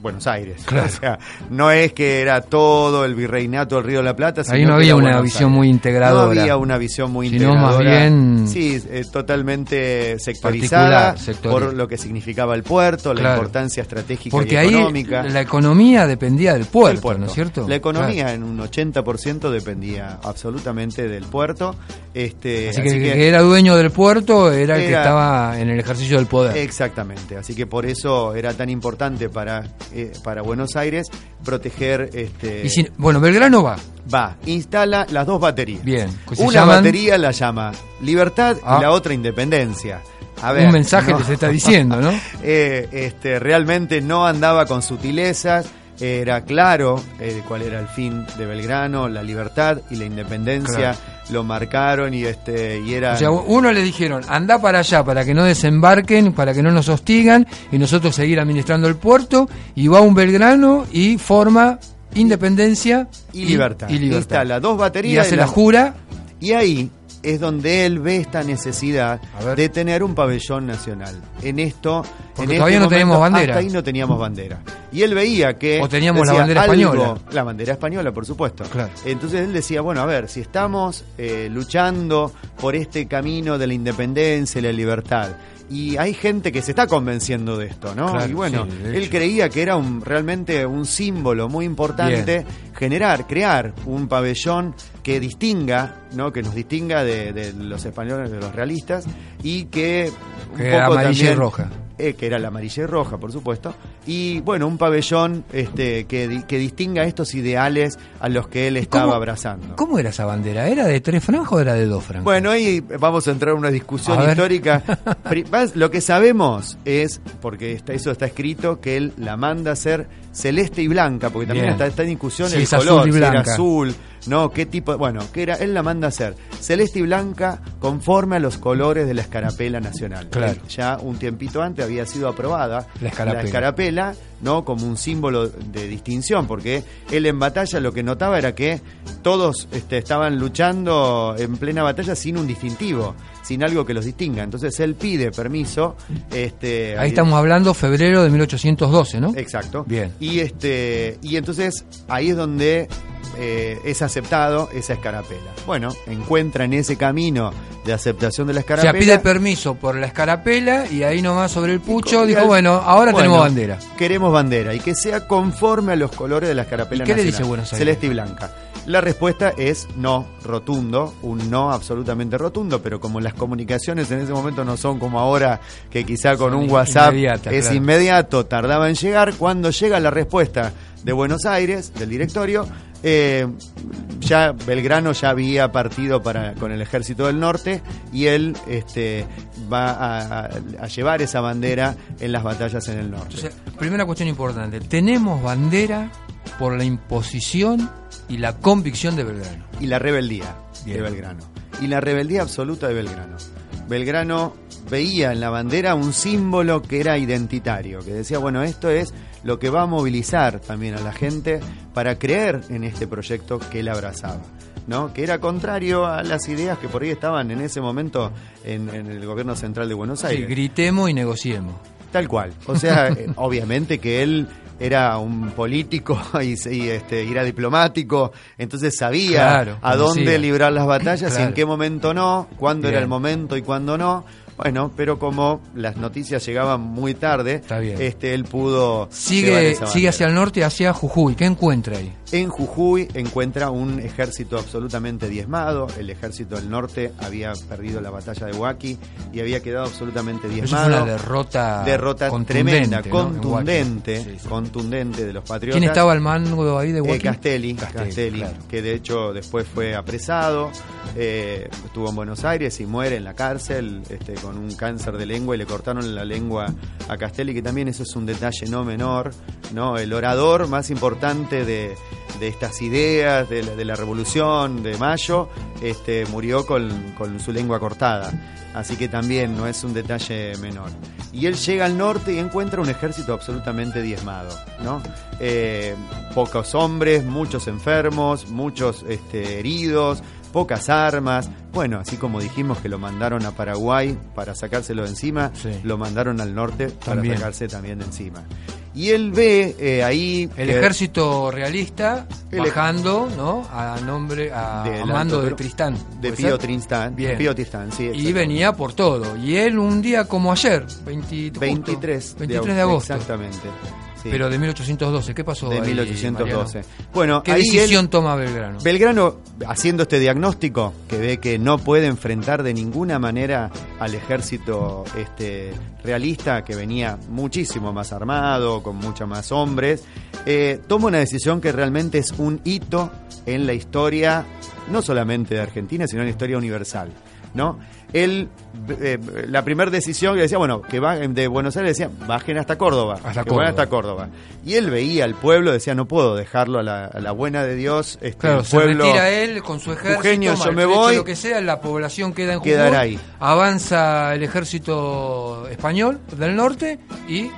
Buenos Aires. Claro. O sea, no es que era todo el virreinato del Río de la Plata. Ahí sino no que había una Buenos visión Aires. muy integradora. No había una visión muy Sino más integradora. bien Sí, eh, totalmente sectorizada por lo que significaba el puerto, la importancia estratégica Porque y ahí económica. la economía dependía del puerto. ¿no es cierto? La economía Claro. en un 80% dependía absolutamente del puerto. Este, Así, que, el que era dueño del puerto era, el que estaba en el ejercicio del poder. Exactamente, así que por eso era tan importante para, eh, para Buenos Aires proteger este y bueno, Belgrano va. va, instala las dos baterías. Bien, que se Una llaman- batería la llama Libertad Ah. y la otra Independencia. A ver, un mensaje no. les está diciendo, ¿no? Eh, este, realmente no andaba con sutilezas, era claro eh, cuál era el fin de Belgrano, la libertad y la independencia, lo marcaron y este y era O sea, uno le dijeron, anda para allá para que no desembarquen, para que no nos hostigan y nosotros seguir administrando el puerto. Y va un Belgrano y forma independencia y libertad. Y, libertad. Instala dos Y baterías hace y la las- jura. Y ahí es donde él ve esta necesidad de tener un pabellón nacional. En esto, Porque en todavía este no teníamos momento, bandera. Hasta ahí no teníamos bandera. Y él veía que... O teníamos la bandera algo- española. La bandera española, por supuesto. Claro. Entonces él decía, bueno, a ver, si estamos eh, luchando por este camino de la independencia y la libertad, y hay gente que se está convenciendo de esto, ¿no? Claro, y bueno, sí, él creía que era un, realmente un símbolo muy importante generar, crear un pabellón que distinga, ¿no? Que nos distinga de, de los españoles, de los realistas, y que un Que era poco amarilla y roja. eh, que era la amarilla y roja, por supuesto, y bueno, un pabellón este, que, que distinga estos ideales a los que él estaba cómo- abrazando. ¿Cómo era esa bandera? ¿Era de tres franjas o era de dos franjas? Bueno, ahí vamos a entrar en una discusión A histórica. Lo que sabemos es, porque está- eso está escrito, que él la manda a hacer celeste y blanca, porque también está, está en discusión Sí, el azul color, y si era azul, no, qué tipo, bueno, que era, él la manda a hacer celeste y blanca conforme a los colores de la escarapela nacional. Claro. Él ya un tiempito antes había sido aprobada La escarapela. escarapela, ¿no? Como un símbolo de distinción, porque él en batalla lo que notaba era que todos este, estaban luchando en plena batalla sin un distintivo, sin algo que los distinga. Entonces él pide permiso. Este, Ahí estamos hablando febrero de 1812, ¿no? Exacto. Bien. Y este y entonces ahí es donde eh, es aceptado esa escarapela. Bueno, encuentra en ese camino de aceptación de la O escarapela. sea, pide permiso por la escarapela y ahí nomás sobre el pucho dijo, bueno, ahora Bueno, tenemos bandera. Queremos bandera y que sea conforme a los colores de la escarapela ¿Y qué le dice Buenos Aires? Celeste y blanca. La respuesta es no, rotundo, un no absolutamente rotundo, pero como las comunicaciones en ese momento no son como ahora, que quizá con Son un WhatsApp es claro. inmediato, tardaba en llegar, cuando llega la respuesta de Buenos Aires, del directorio, eh, ya Belgrano ya había partido para, con el ejército del norte y él este, va a, a- a llevar esa bandera en las batallas en el norte. Entonces, primera cuestión importante, tenemos bandera por la imposición y la convicción de Belgrano. y la rebeldía Bien. de Belgrano. Y la rebeldía absoluta de Belgrano. Belgrano veía en la bandera un símbolo que era identitario, que decía, bueno, esto es lo que va a movilizar también a la gente para creer en este proyecto que él abrazaba. ¿no? que era contrario a las ideas que por ahí estaban en ese momento en, en el gobierno central de Buenos Sí, Aires. gritemos y negociemos. Tal cual. O sea, eh, obviamente que él era un político y, se- y, este, era diplomático, entonces sabía Claro, a dónde librar las batallas y en qué momento no, cuándo era el momento y cuándo no. Bueno, pero como las noticias llegaban muy tarde, Está bien. este él pudo Sigue, sigue hacia el norte, hacia Jujuy. ¿Qué encuentra ahí? En Jujuy encuentra un ejército absolutamente diezmado. El ejército del norte había perdido la batalla de Huaki y había quedado absolutamente Eso diezmado. fue una derrota, derrota contundente, tremenda, contundente, Huachi. Sí, sí. contundente de los patriotas. ¿Quién estaba al mando ahí de Eh, Huachi? Castelli, Castelli, Castelli, claro. que de hecho después fue apresado, eh, estuvo en Buenos Aires y muere en la cárcel este, con un cáncer de lengua y le cortaron la lengua a Castelli, que también eso es un detalle no menor, ¿no? El orador más importante de, estas ideas, de la, revolución de Mayo, este, murió con su lengua cortada. Así que también no es un detalle menor. Y él llega al norte y encuentra un ejército absolutamente diezmado, ¿no? Eh, pocos hombres, muchos enfermos, muchos este, heridos, pocas armas. Bueno, así como dijimos que lo mandaron a Paraguay para sacárselo de encima, Sí. lo mandaron al norte para También. sacarse también de encima. Y él ve eh, ahí... El que- ejército realista El bajando, ¿no? A nombre, a, Del a mando de Tristán. de ¿puede Pío ser? Tristán. Bien. Pío Tristán, sí. Y venía por todo. Y él un día como ayer, 20 justo, 23, 23 de agosto. Exactamente. Sí. Pero de 1812. ¿Qué pasó de ahí, 1812. Mariano? Bueno, ¿Qué ahí decisión él- toma Belgrano? Belgrano, haciendo este diagnóstico, que ve que no puede enfrentar de ninguna manera al ejército este, realista, que venía muchísimo más armado, con muchos más hombres, eh, toma una decisión que realmente es un hito en la historia, no solamente de Argentina, sino en la historia universal. ¿no? Él, eh, la primera decisión que decía, bueno, que va, de Buenos Aires decía, bajen hasta Córdoba. Hasta que Córdoba. hasta Córdoba. Y él veía al pueblo, decía, no puedo dejarlo a la, a la buena de Dios. Este, Claro, el se pueblo, retira él con su ejército, Eugenio, yo me voy. lo que sea, la población queda en Quedará ahí. avanza el ejército español del norte y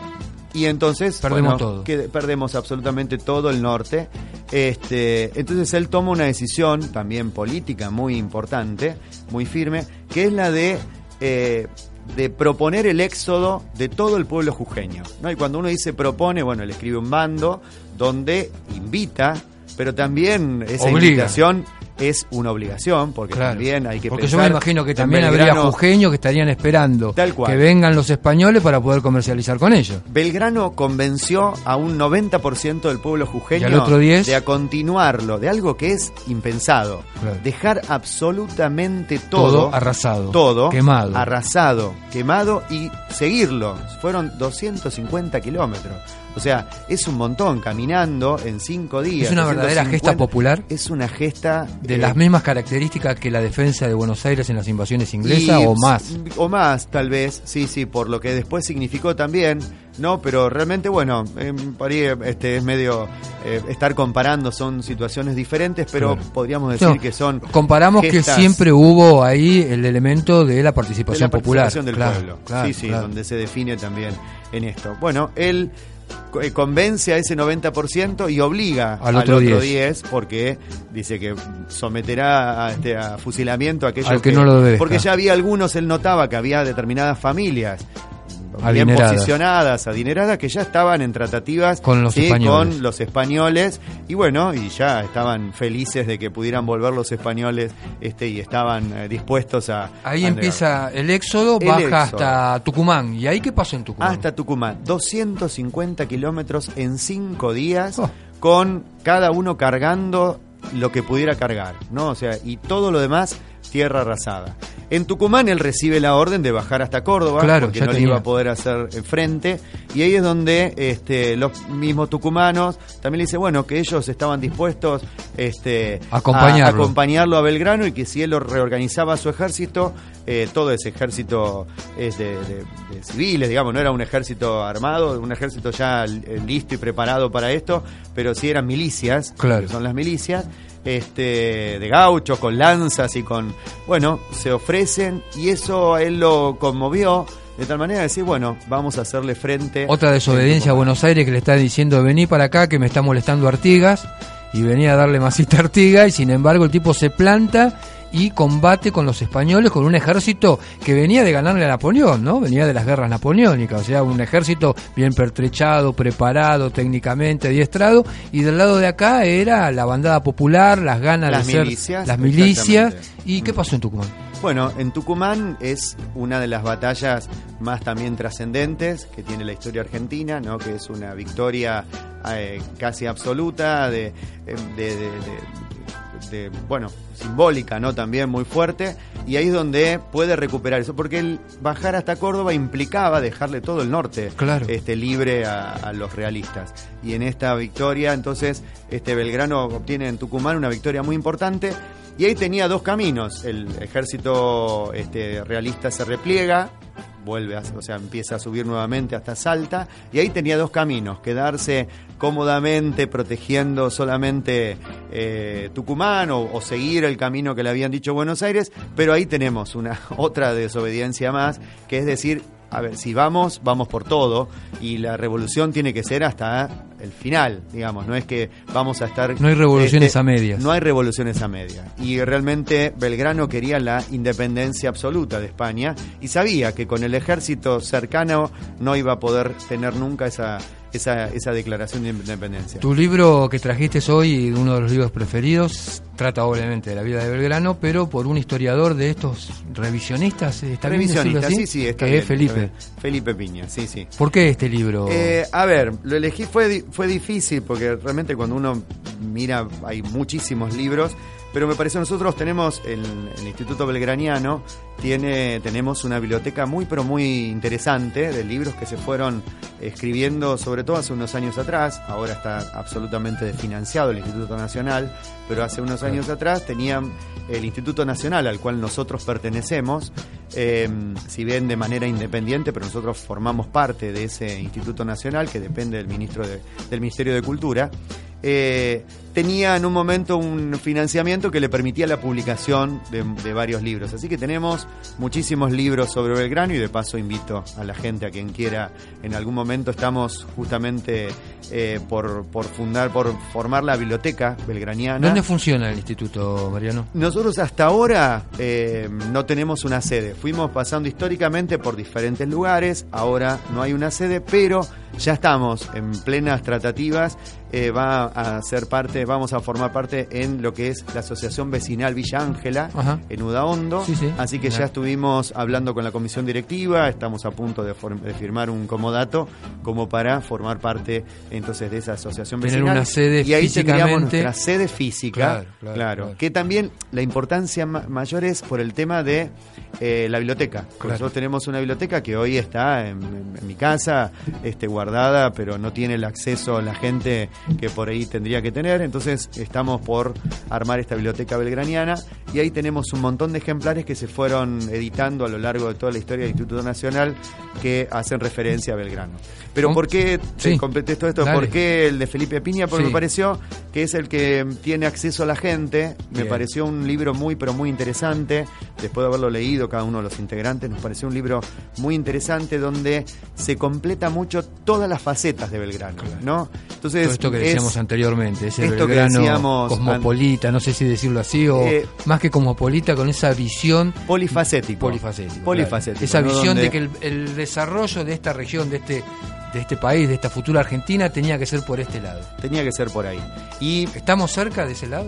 Y entonces Perdemos bueno, todo. que- perdemos absolutamente todo el norte. Este, entonces él toma una decisión también política muy importante, muy firme, que es la de eh, de proponer el éxodo de todo el pueblo jujeño. ¿no? Y cuando uno dice propone, bueno, él escribe un bando donde invita, pero también esa Obliga. invitación es una obligación, porque Claro. también hay que Porque yo me imagino que también habría jujeños que estarían esperando Tal cual. que vengan los españoles para poder comercializar con ellos. Belgrano convenció a un 90% del pueblo jujeño ¿Y al otro 10? de a continuarlo, de algo que es impensado. Claro. Dejar absolutamente todo, Todo arrasado, todo quemado. arrasado, quemado y seguirlo. Fueron 250 kilómetros. O sea, es un montón caminando en cinco días. Es una verdadera 250. gesta popular. Es una gesta De eh, las mismas características que la defensa de Buenos Aires en las invasiones inglesas y- o más. O más, tal vez, sí, sí, por lo que después significó también, ¿no? Pero realmente, bueno, eh, por ahí este, es medio eh, estar comparando, son situaciones diferentes, pero Claro. podríamos decir No, que son. Comparamos que siempre hubo ahí el elemento de la de la participación popular. participación del Claro, pueblo. claro, sí, sí, claro. donde se define también en esto. Bueno, él convence a ese 90% y obliga Al otro 10. 10 porque dice que someterá a, este, a fusilamiento a aquellos Al que no lo porque ya había algunos él notaba que había determinadas familias bien Adineradas. posicionadas, adineradas, que ya estaban en tratativas Con los sí, españoles. con los españoles y bueno, y ya estaban felices de que pudieran volver los españoles este y estaban eh, dispuestos a Ahí a empieza el éxodo, El baja éxodo. hasta Tucumán. ¿Y ahí qué pasó en Tucumán? hasta Tucumán. 250 kilómetros en cinco días, Oh. con cada uno cargando lo que pudiera cargar, ¿no? O sea, y todo lo demás, tierra arrasada. En Tucumán él recibe la orden de bajar hasta Córdoba, Claro, porque no le iba a poder hacer eh, frente, y ahí es donde este, los mismos tucumanos también le dice, bueno, que ellos estaban dispuestos este, Acompañarlo. a acompañarlo a Belgrano y que si él lo reorganizaba su ejército, eh, todo ese ejército es de, de- de civiles, digamos, no era un ejército armado, un ejército ya eh, listo y preparado para esto, pero sí eran milicias, Claro. que son las milicias, este, de gauchos, con lanzas y con, bueno, se ofrecen y eso a él lo conmovió. De tal manera de decir, bueno, vamos a hacerle frente. Otra desobediencia a Buenos Aires que le está diciendo vení para acá que me está molestando Artigas y venía a darle masita a Artigas y sin embargo el tipo se planta y combate con los españoles con un ejército que venía de ganarle a Napoleón, ¿no? Venía de las guerras napoleónicas, o sea, un ejército bien pertrechado, preparado, técnicamente adiestrado y del lado de acá era la bandada popular, las ganas Las de ser milicias, las milicias. ¿Y qué pasó en Tucumán? Bueno, en Tucumán es una de las batallas más también trascendentes que tiene la historia argentina, ¿no? que es una victoria eh, casi absoluta, de, eh, de- de- de- bueno, simbólica, ¿no? También muy fuerte, y ahí es donde puede recuperar eso, porque el bajar hasta Córdoba implicaba dejarle todo el norte Claro. este, libre a, a los realistas. Y en esta victoria, entonces, este Belgrano obtiene en Tucumán una victoria muy importante. Y ahí tenía dos caminos. El ejército este, realista se repliega, vuelve, a- o sea, empieza a subir nuevamente hasta Salta. Y ahí tenía dos caminos: quedarse cómodamente protegiendo solamente eh, Tucumán o, o seguir el camino que le habían dicho Buenos Aires. Pero ahí tenemos una otra desobediencia más, que es decir, a ver, si vamos, vamos por todo y la revolución tiene que ser hasta el final, digamos, no es que vamos a estar... este, No hay revoluciones a medias. No hay revoluciones a medias. Y realmente Belgrano quería la independencia absoluta de España y sabía que con el ejército cercano no iba a poder tener nunca esa, esa, esa declaración de independencia. Tu libro que trajiste hoy, uno de los libros preferidos, trata obviamente de la vida de Belgrano, pero por un historiador de estos revisionistas. ¿está bien Revisionista, así? sí, sí, está que bien, es Felipe. está bien. Felipe Piña, sí, sí. ¿Por qué este libro? Eh, a ver, lo elegí fue, fue difícil porque realmente cuando uno mira hay muchísimos libros, pero me parece nosotros tenemos el, el Instituto Belgraniano tiene tenemos una biblioteca muy pero muy interesante de libros que se fueron escribiendo sobre todo hace unos años atrás, ahora está absolutamente desfinanciado el Instituto Nacional, pero hace unos años atrás tenían el Instituto Nacional al cual nosotros pertenecemos, eh, si bien de manera independiente, pero nosotros formamos parte de ese Instituto Nacional que depende del ministro de- del Ministerio de Cultura. eh, tenía en un momento un financiamiento que le permitía la publicación de, de varios libros. Así que tenemos muchísimos libros sobre Belgrano y de paso invito a la gente, a quien quiera, en algún momento estamos justamente eh, por, por fundar, por formar la biblioteca belgraniana. ¿Dónde funciona el instituto, Mariano? Nosotros hasta ahora eh, no tenemos una sede. Fuimos pasando históricamente por diferentes lugares. Ahora no hay una sede, pero ya estamos en plenas tratativas. Eh, va a ser parte, vamos a formar parte en lo que es la Asociación Vecinal Villa Ángela, Ajá. en Udaondo. Sí, sí. Así que ya estuvimos hablando con la comisión directiva, estamos a punto de, firmar un comodato como para formar parte entonces de esa asociación Tener vecinal. una sede y ahí tendríamos nuestra sede física, Claro, claro, claro. que también la importancia ma- mayor es por el tema de eh, la biblioteca. Nosotros tenemos una biblioteca que hoy está en, en- en mi casa, este, guardada, pero no tiene el acceso a la gente que por ahí tendría que tener. Entonces estamos por armar esta biblioteca belgraniana y ahí tenemos un montón de ejemplares que se fueron editando a lo largo de toda la historia del Instituto Nacional que hacen referencia a Belgrano. Pero. ¿por qué te Sí. completé todo esto? Dale. ¿Por qué el de Felipe Piña? Porque Sí. me pareció que es el que tiene acceso a la gente. Me Bien. pareció un libro muy, pero muy interesante. Después de haberlo leído cada uno de los integrantes, nos pareció un libro muy interesante donde se completa mucho todas las facetas de Belgrano, ¿no? Entonces, Todo esto que es- decíamos anteriormente, ese esto que decíamos cosmopolita, no sé si decirlo así, o Eh, más que cosmopolita, con esa visión polifacético. Polifacético, claro. Esa ¿no? visión Donde- de que el, el desarrollo de esta región, de este, de este país, de esta futura Argentina, tenía que ser por este lado. Tenía que ser por ahí. Y ¿Estamos cerca de ese lado?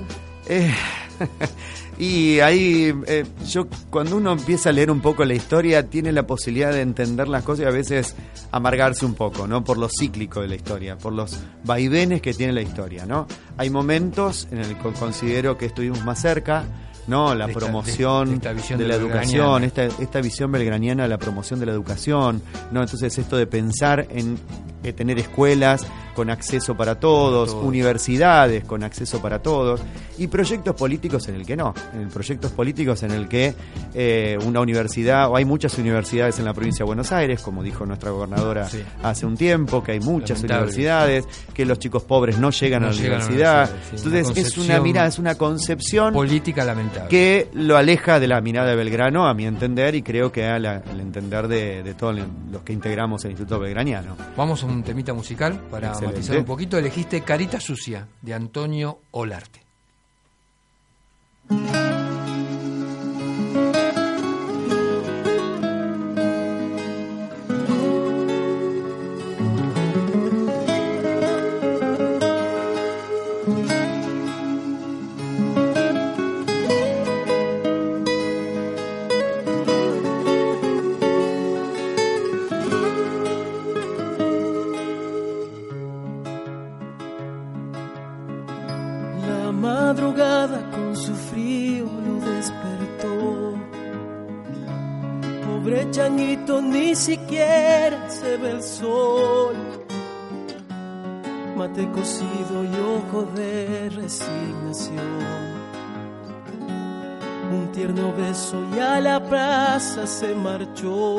Eh, y ahí, eh, yo cuando uno empieza a leer un poco la historia, tiene la posibilidad de entender las cosas y a veces amargarse un poco, ¿no? Por lo cíclico de la historia, por los vaivenes que tiene la historia, ¿no? Hay momentos en el que considero que estuvimos más cerca, ¿no? La De promoción de- de esta visión de la educación, esta, esta visión belgraniana de la promoción de la educación, ¿no? Entonces esto de pensar en eh, tener escuelas con acceso para todos, todos. universidades con acceso para todos y proyectos políticos en el que no, en proyectos políticos en el que eh, una universidad, o hay muchas universidades en la provincia de Buenos Aires, como dijo nuestra gobernadora Sí. hace un tiempo, que hay muchas Lamentable. universidades, que los chicos pobres no llegan No a la llegan a la universidad. Una Entonces es una mirada, es una concepción Política lamentable. que lo aleja de la mirada de Belgrano, a mi entender, y creo que al, al entender de, de todos los que integramos el Instituto Belgraniano. Vamos a un temita musical para Excelente. matizar un poquito. Elegiste Carita Sucia, de Antonio Olarte. Se marchó.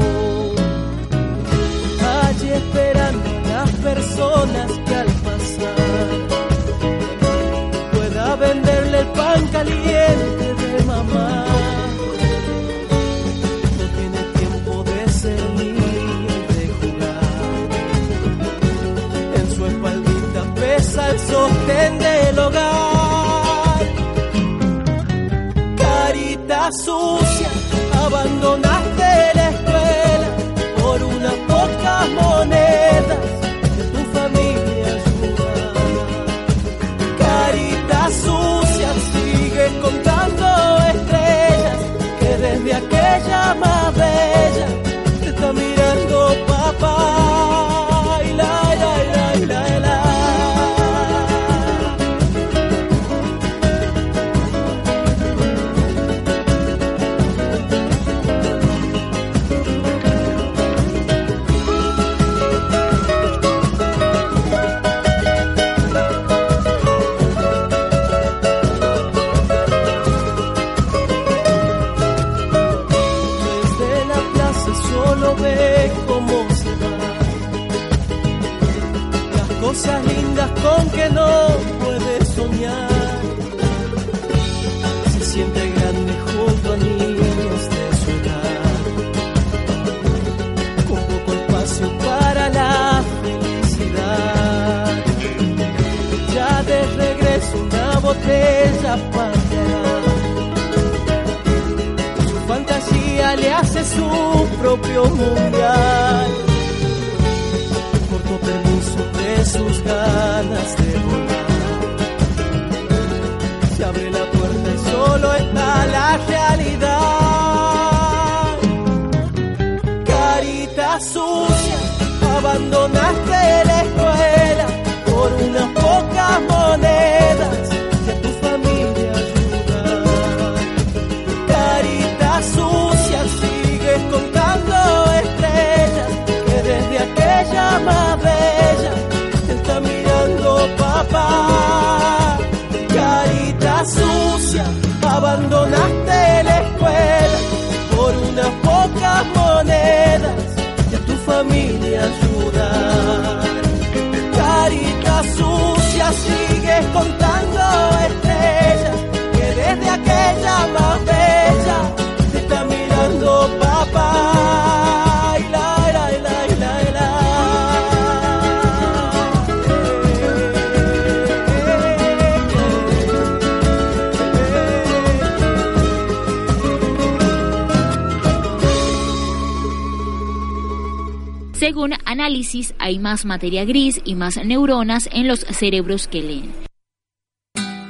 Análisis, hay más materia gris y más neuronas en los cerebros que leen.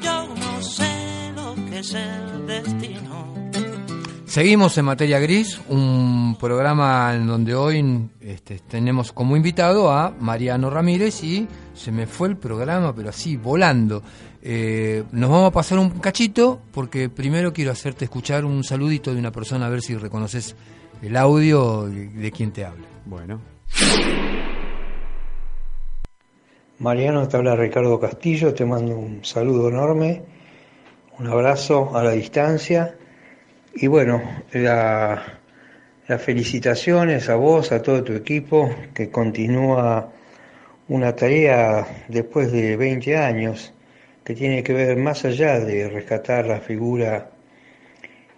Yo no sé lo que es el destino. Seguimos en Materia Gris, un programa en donde hoy este, tenemos como invitado a Mariano Ramírez y se me fue el programa, pero así, volando. Eh, nos vamos a pasar un cachito porque primero quiero hacerte escuchar un saludito de una persona a ver si reconoces el audio de, de quien te habla. Bueno. Mariano, te habla Ricardo Castillo, te mando un saludo enorme, un abrazo a la distancia. Y bueno, la- las felicitaciones a vos, a todo tu equipo, que continúa una tarea después de 20 años que tiene que ver más allá de rescatar la figura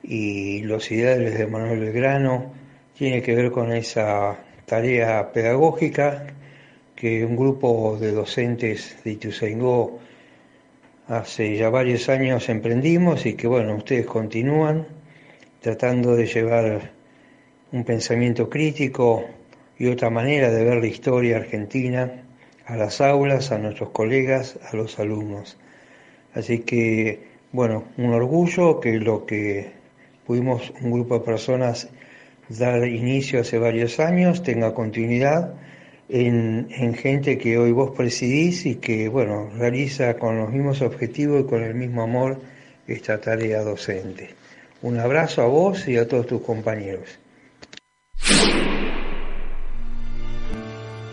y los ideales de Manuel Belgrano, tiene que ver con esa tarea pedagógica que un grupo de docentes de Ituzaingó hace ya varios años emprendimos y que bueno, ustedes continúan tratando de llevar un pensamiento crítico y otra manera de ver la historia argentina a las aulas, a nuestros colegas, a los alumnos. Así que, bueno, un orgullo que lo que pudimos un grupo de personas dar inicio hace varios años tenga continuidad en, en gente que hoy vos presidís y que, bueno, realiza con los mismos objetivos y con el mismo amor esta tarea docente. Un abrazo a vos y a todos tus compañeros.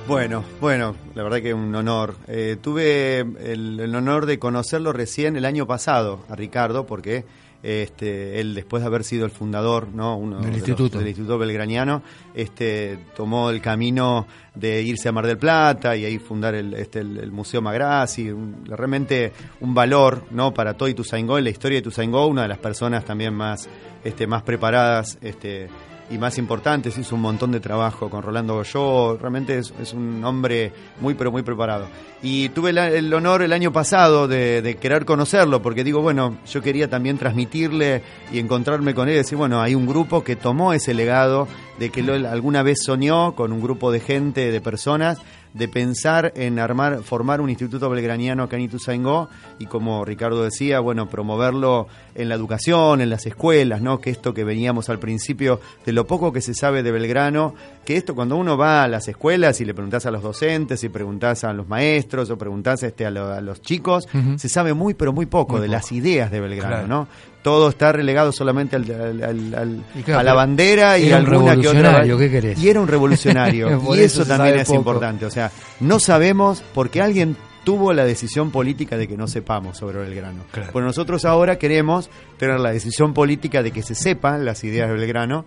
Bueno, bueno, la verdad que un honor. Eh, tuve el, el honor de conocerlo recién el año pasado, a Ricardo, porque este, él después de haber sido el fundador, ¿no? Uno Del de los- instituto. del Instituto Belgraniano, este, tomó el camino de irse a Mar del Plata y ahí fundar el, este, el, el Museo Magrassi, un- realmente un valor, ¿no? Para todo Ituzaingó, en la historia de Ituzaingó, una de las personas también más, este, más preparadas, este, y más importantes, hizo un montón de trabajo con Rolando Goyó, realmente es, es un hombre muy pero muy preparado. Y tuve la- el honor el año pasado de, de querer conocerlo, porque digo, bueno, yo quería también transmitirle y encontrarme con él y decir, bueno, hay un grupo que tomó ese legado de que alguna vez soñó con un grupo de gente, de personas, de pensar en armar, formar un instituto belgraniano acá en Ituzaingó y como Ricardo decía, bueno, promoverlo en la educación, en las escuelas, ¿no? Que esto que veníamos al principio de lo poco que se sabe de Belgrano, que esto cuando uno va a las escuelas y le preguntás a los docentes y preguntás a los maestros o preguntás este, a, lo- a los chicos, se sabe muy pero muy poco Muy de poco. las ideas de Belgrano, Claro. ¿no? Todo está relegado solamente al, al- al- al- claro, a la bandera y un alguna que otra. revolucionario, ¿qué querés? Y era un revolucionario. Y eso también es poco. importante. O sea, no sabemos porque alguien tuvo la decisión política de que no sepamos sobre Belgrano. Claro. Pues nosotros ahora queremos tener la decisión política de que se sepan las ideas de Belgrano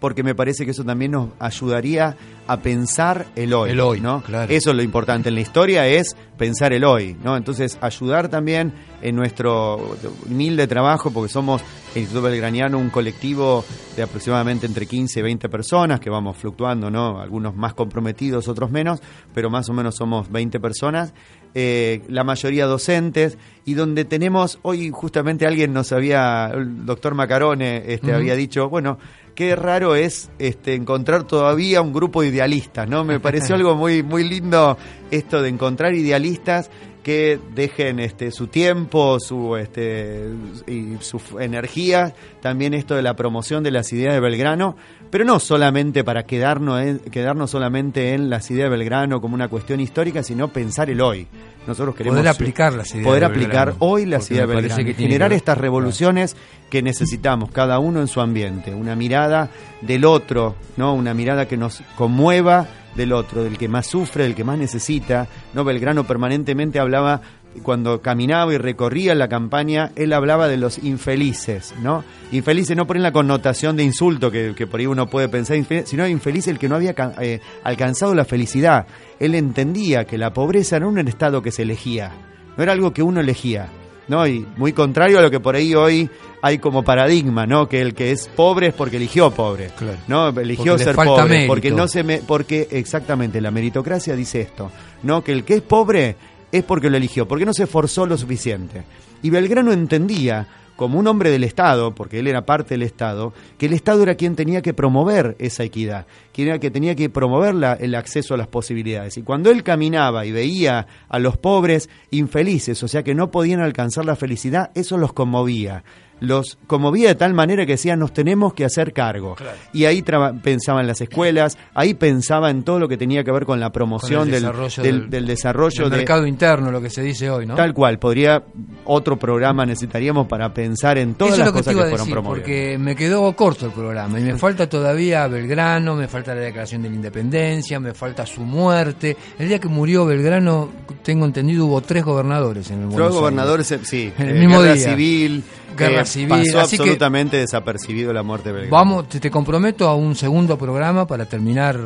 porque me parece que eso también nos ayudaría a pensar el hoy. El hoy, ¿no? claro. Eso es lo importante en la historia, es pensar el hoy, ¿no? Entonces, ayudar también en nuestro humilde trabajo, porque somos el Instituto Belgraniano, un colectivo de aproximadamente entre 15 y 20 personas, que vamos fluctuando, ¿no? Algunos más comprometidos, otros menos, pero más o menos somos 20 personas, eh, la mayoría docentes, y donde tenemos, hoy justamente alguien nos había, el doctor Macarone este, había dicho, bueno, qué raro es este, encontrar todavía un grupo de idealistas, ¿no? Me pareció algo muy, muy lindo esto de encontrar idealistas que dejen este, su tiempo, su este, y su energía, también esto de la promoción de las ideas de Belgrano, pero no solamente para quedarnos, en- quedarnos solamente en las ideas de Belgrano como una cuestión histórica, sino pensar el hoy. Nosotros queremos Poder aplicar las ideas poder de aplicar hoy las ideas de Belgrano, que generar que estas revoluciones que necesitamos cada uno en su ambiente, una mirada del otro, no, una mirada que nos conmueva del otro, del que más sufre, del que más necesita. No, Belgrano permanentemente hablaba cuando caminaba y recorría la campaña, él hablaba de los infelices, ¿no? Infelices no por la connotación de insulto que, por ahí uno puede pensar, sino infeliz el que no había eh, alcanzado la felicidad. Él entendía que la pobreza no era un estado que se elegía, no era algo que uno elegía, ¿no? Y muy contrario a lo que por ahí hoy hay como paradigma, ¿no? Que el que es pobre es porque eligió pobre, Claro. ¿no? Eligió Porque ser pobre, mérito. porque no se me, porque exactamente la meritocracia dice esto, ¿no? Que el que es pobre es porque lo eligió, porque no se esforzó lo suficiente. Y Belgrano entendía como un hombre del Estado, porque él era parte del Estado, que el Estado era quien tenía que promover esa equidad, quien era que tenía que promover la- el acceso a las posibilidades. Y cuando él caminaba y veía a los pobres infelices, o sea que no podían alcanzar la felicidad, eso los conmovía. Los conmovía de tal manera que decían, nos tenemos que hacer cargo. Y ahí pensaba en las escuelas, ahí pensaba en todo lo que tenía que ver con la promoción Con del, desarrollo del- del- del desarrollo el de, mercado interno, lo que se dice hoy, ¿no? Tal cual, podría otro programa necesitaríamos para pensar en todas Eso es las que te cosas iba que, a fueron decir, promovidas. porque me quedó corto el programa y me falta todavía Belgrano, me falta la declaración de la independencia, me falta su muerte. El día que murió Belgrano, tengo entendido, hubo tres gobernadores en el Buenos gobernadores, eh, sí, En el eh, mismo guerra día. civil, Guerra eh, civil, pasó así que- absolutamente desapercibido la muerte de Belgrano. Vamos, te, te comprometo a un segundo programa para terminar,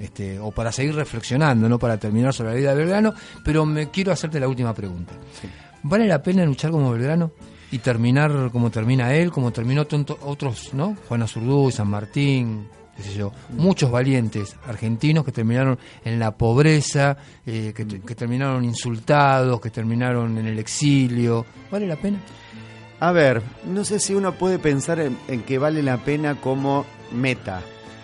este, o para seguir reflexionando, no para terminar sobre la vida de Belgrano, pero me quiero hacerte la última pregunta. ¿Vale la pena luchar como Belgrano y terminar como termina él, como terminó tonto- otros, ¿no? Juana Zurduy, San Martín, qué sé yo, muchos valientes argentinos que terminaron en la pobreza, eh, que, que terminaron insultados, que terminaron en el exilio. ¿Vale la pena? A ver, no sé si uno puede pensar en, que vale la pena como meta,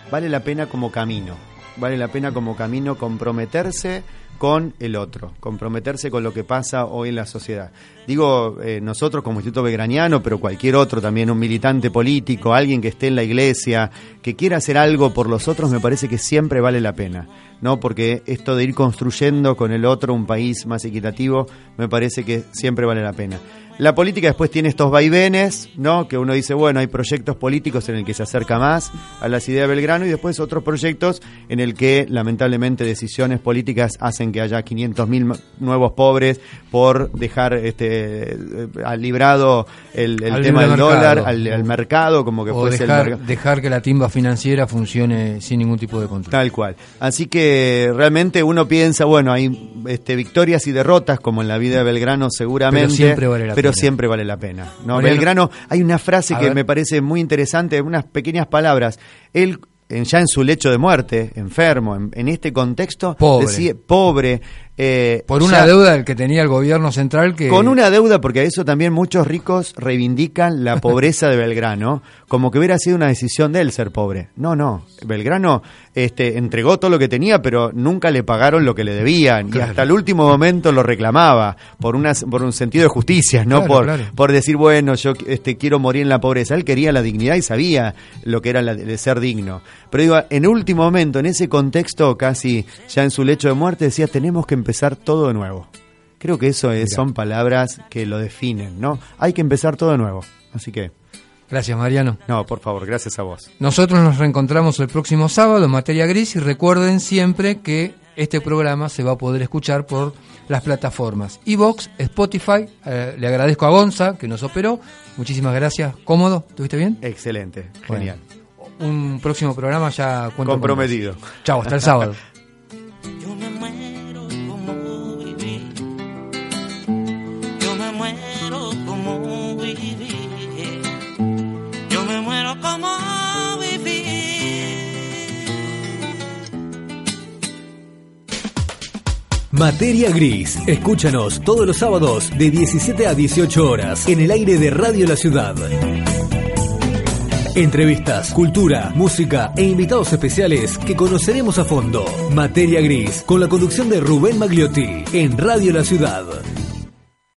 vale la pena como camino, vale la pena como camino comprometerse con el otro, comprometerse con lo que pasa hoy en la sociedad. Digo, eh, nosotros como Instituto Belgraniano, pero cualquier otro también, un militante político, alguien que esté en la iglesia, que quiera hacer algo por los otros, me parece que siempre vale la pena, ¿no? Porque esto de ir construyendo con el otro un país más equitativo, me parece que siempre vale la pena. La política después tiene estos vaivenes, ¿no? Que uno dice, bueno, hay proyectos políticos en el que se acerca más a las ideas de Belgrano y después otros proyectos en el que lamentablemente decisiones políticas hacen que haya 500.000 nuevos pobres por dejar este eh, al librado el, el Al tema del mercado. dólar, al, al mercado, como que o fuese el dejar, mercado. dejar que la timba financiera funcione sin ningún tipo de control. Tal cual. Así que realmente uno piensa, bueno, hay este, victorias y derrotas como en la vida de Belgrano seguramente, Pero siempre vale la pero pena. siempre vale la pena. ¿no? Mariano- Belgrano, hay una frase que ver. me parece muy interesante, unas pequeñas palabras. Él en- ya en su lecho de muerte, enfermo, en, en este contexto, Pobre. decía, pobre, eh, Por una ya- deuda que tenía el gobierno central que... con una deuda, porque a eso también muchos ricos reivindican la pobreza de Belgrano, como que hubiera sido una decisión de él ser pobre. No, no. Belgrano este, entregó todo lo que tenía, pero nunca le pagaron lo que le debían. Y hasta el último momento lo reclamaba, por, una, por un sentido de justicia, no Claro, por, claro. por decir, bueno, yo este, quiero morir en la pobreza. Él quería la dignidad y sabía lo que era la- de ser digno. Pero digo, en último momento, en ese contexto, casi ya en su lecho de muerte, decía, tenemos que empezar todo de nuevo. Creo que eso es- son palabras que lo definen, ¿no? Hay que empezar todo de nuevo. Así que, Gracias, Mariano. no, por favor, gracias a vos. Nosotros nos reencontramos el próximo sábado en Materia Gris y recuerden siempre que este programa se va a poder escuchar por las plataformas Evox, Spotify. Eh, le agradezco a Gonza que nos operó. Muchísimas gracias. ¿Cómodo? ¿Estuviste bien? Excelente, Bueno. genial. un próximo programa ya cuento Comprometido. Chao, hasta el sábado. Materia Gris. Escúchanos todos los sábados de 17 a 18 horas en el aire de Radio La Ciudad. Entrevistas, cultura, música e invitados especiales que conoceremos a fondo. Materia Gris, con la conducción de Rubén Magliotti en Radio La Ciudad.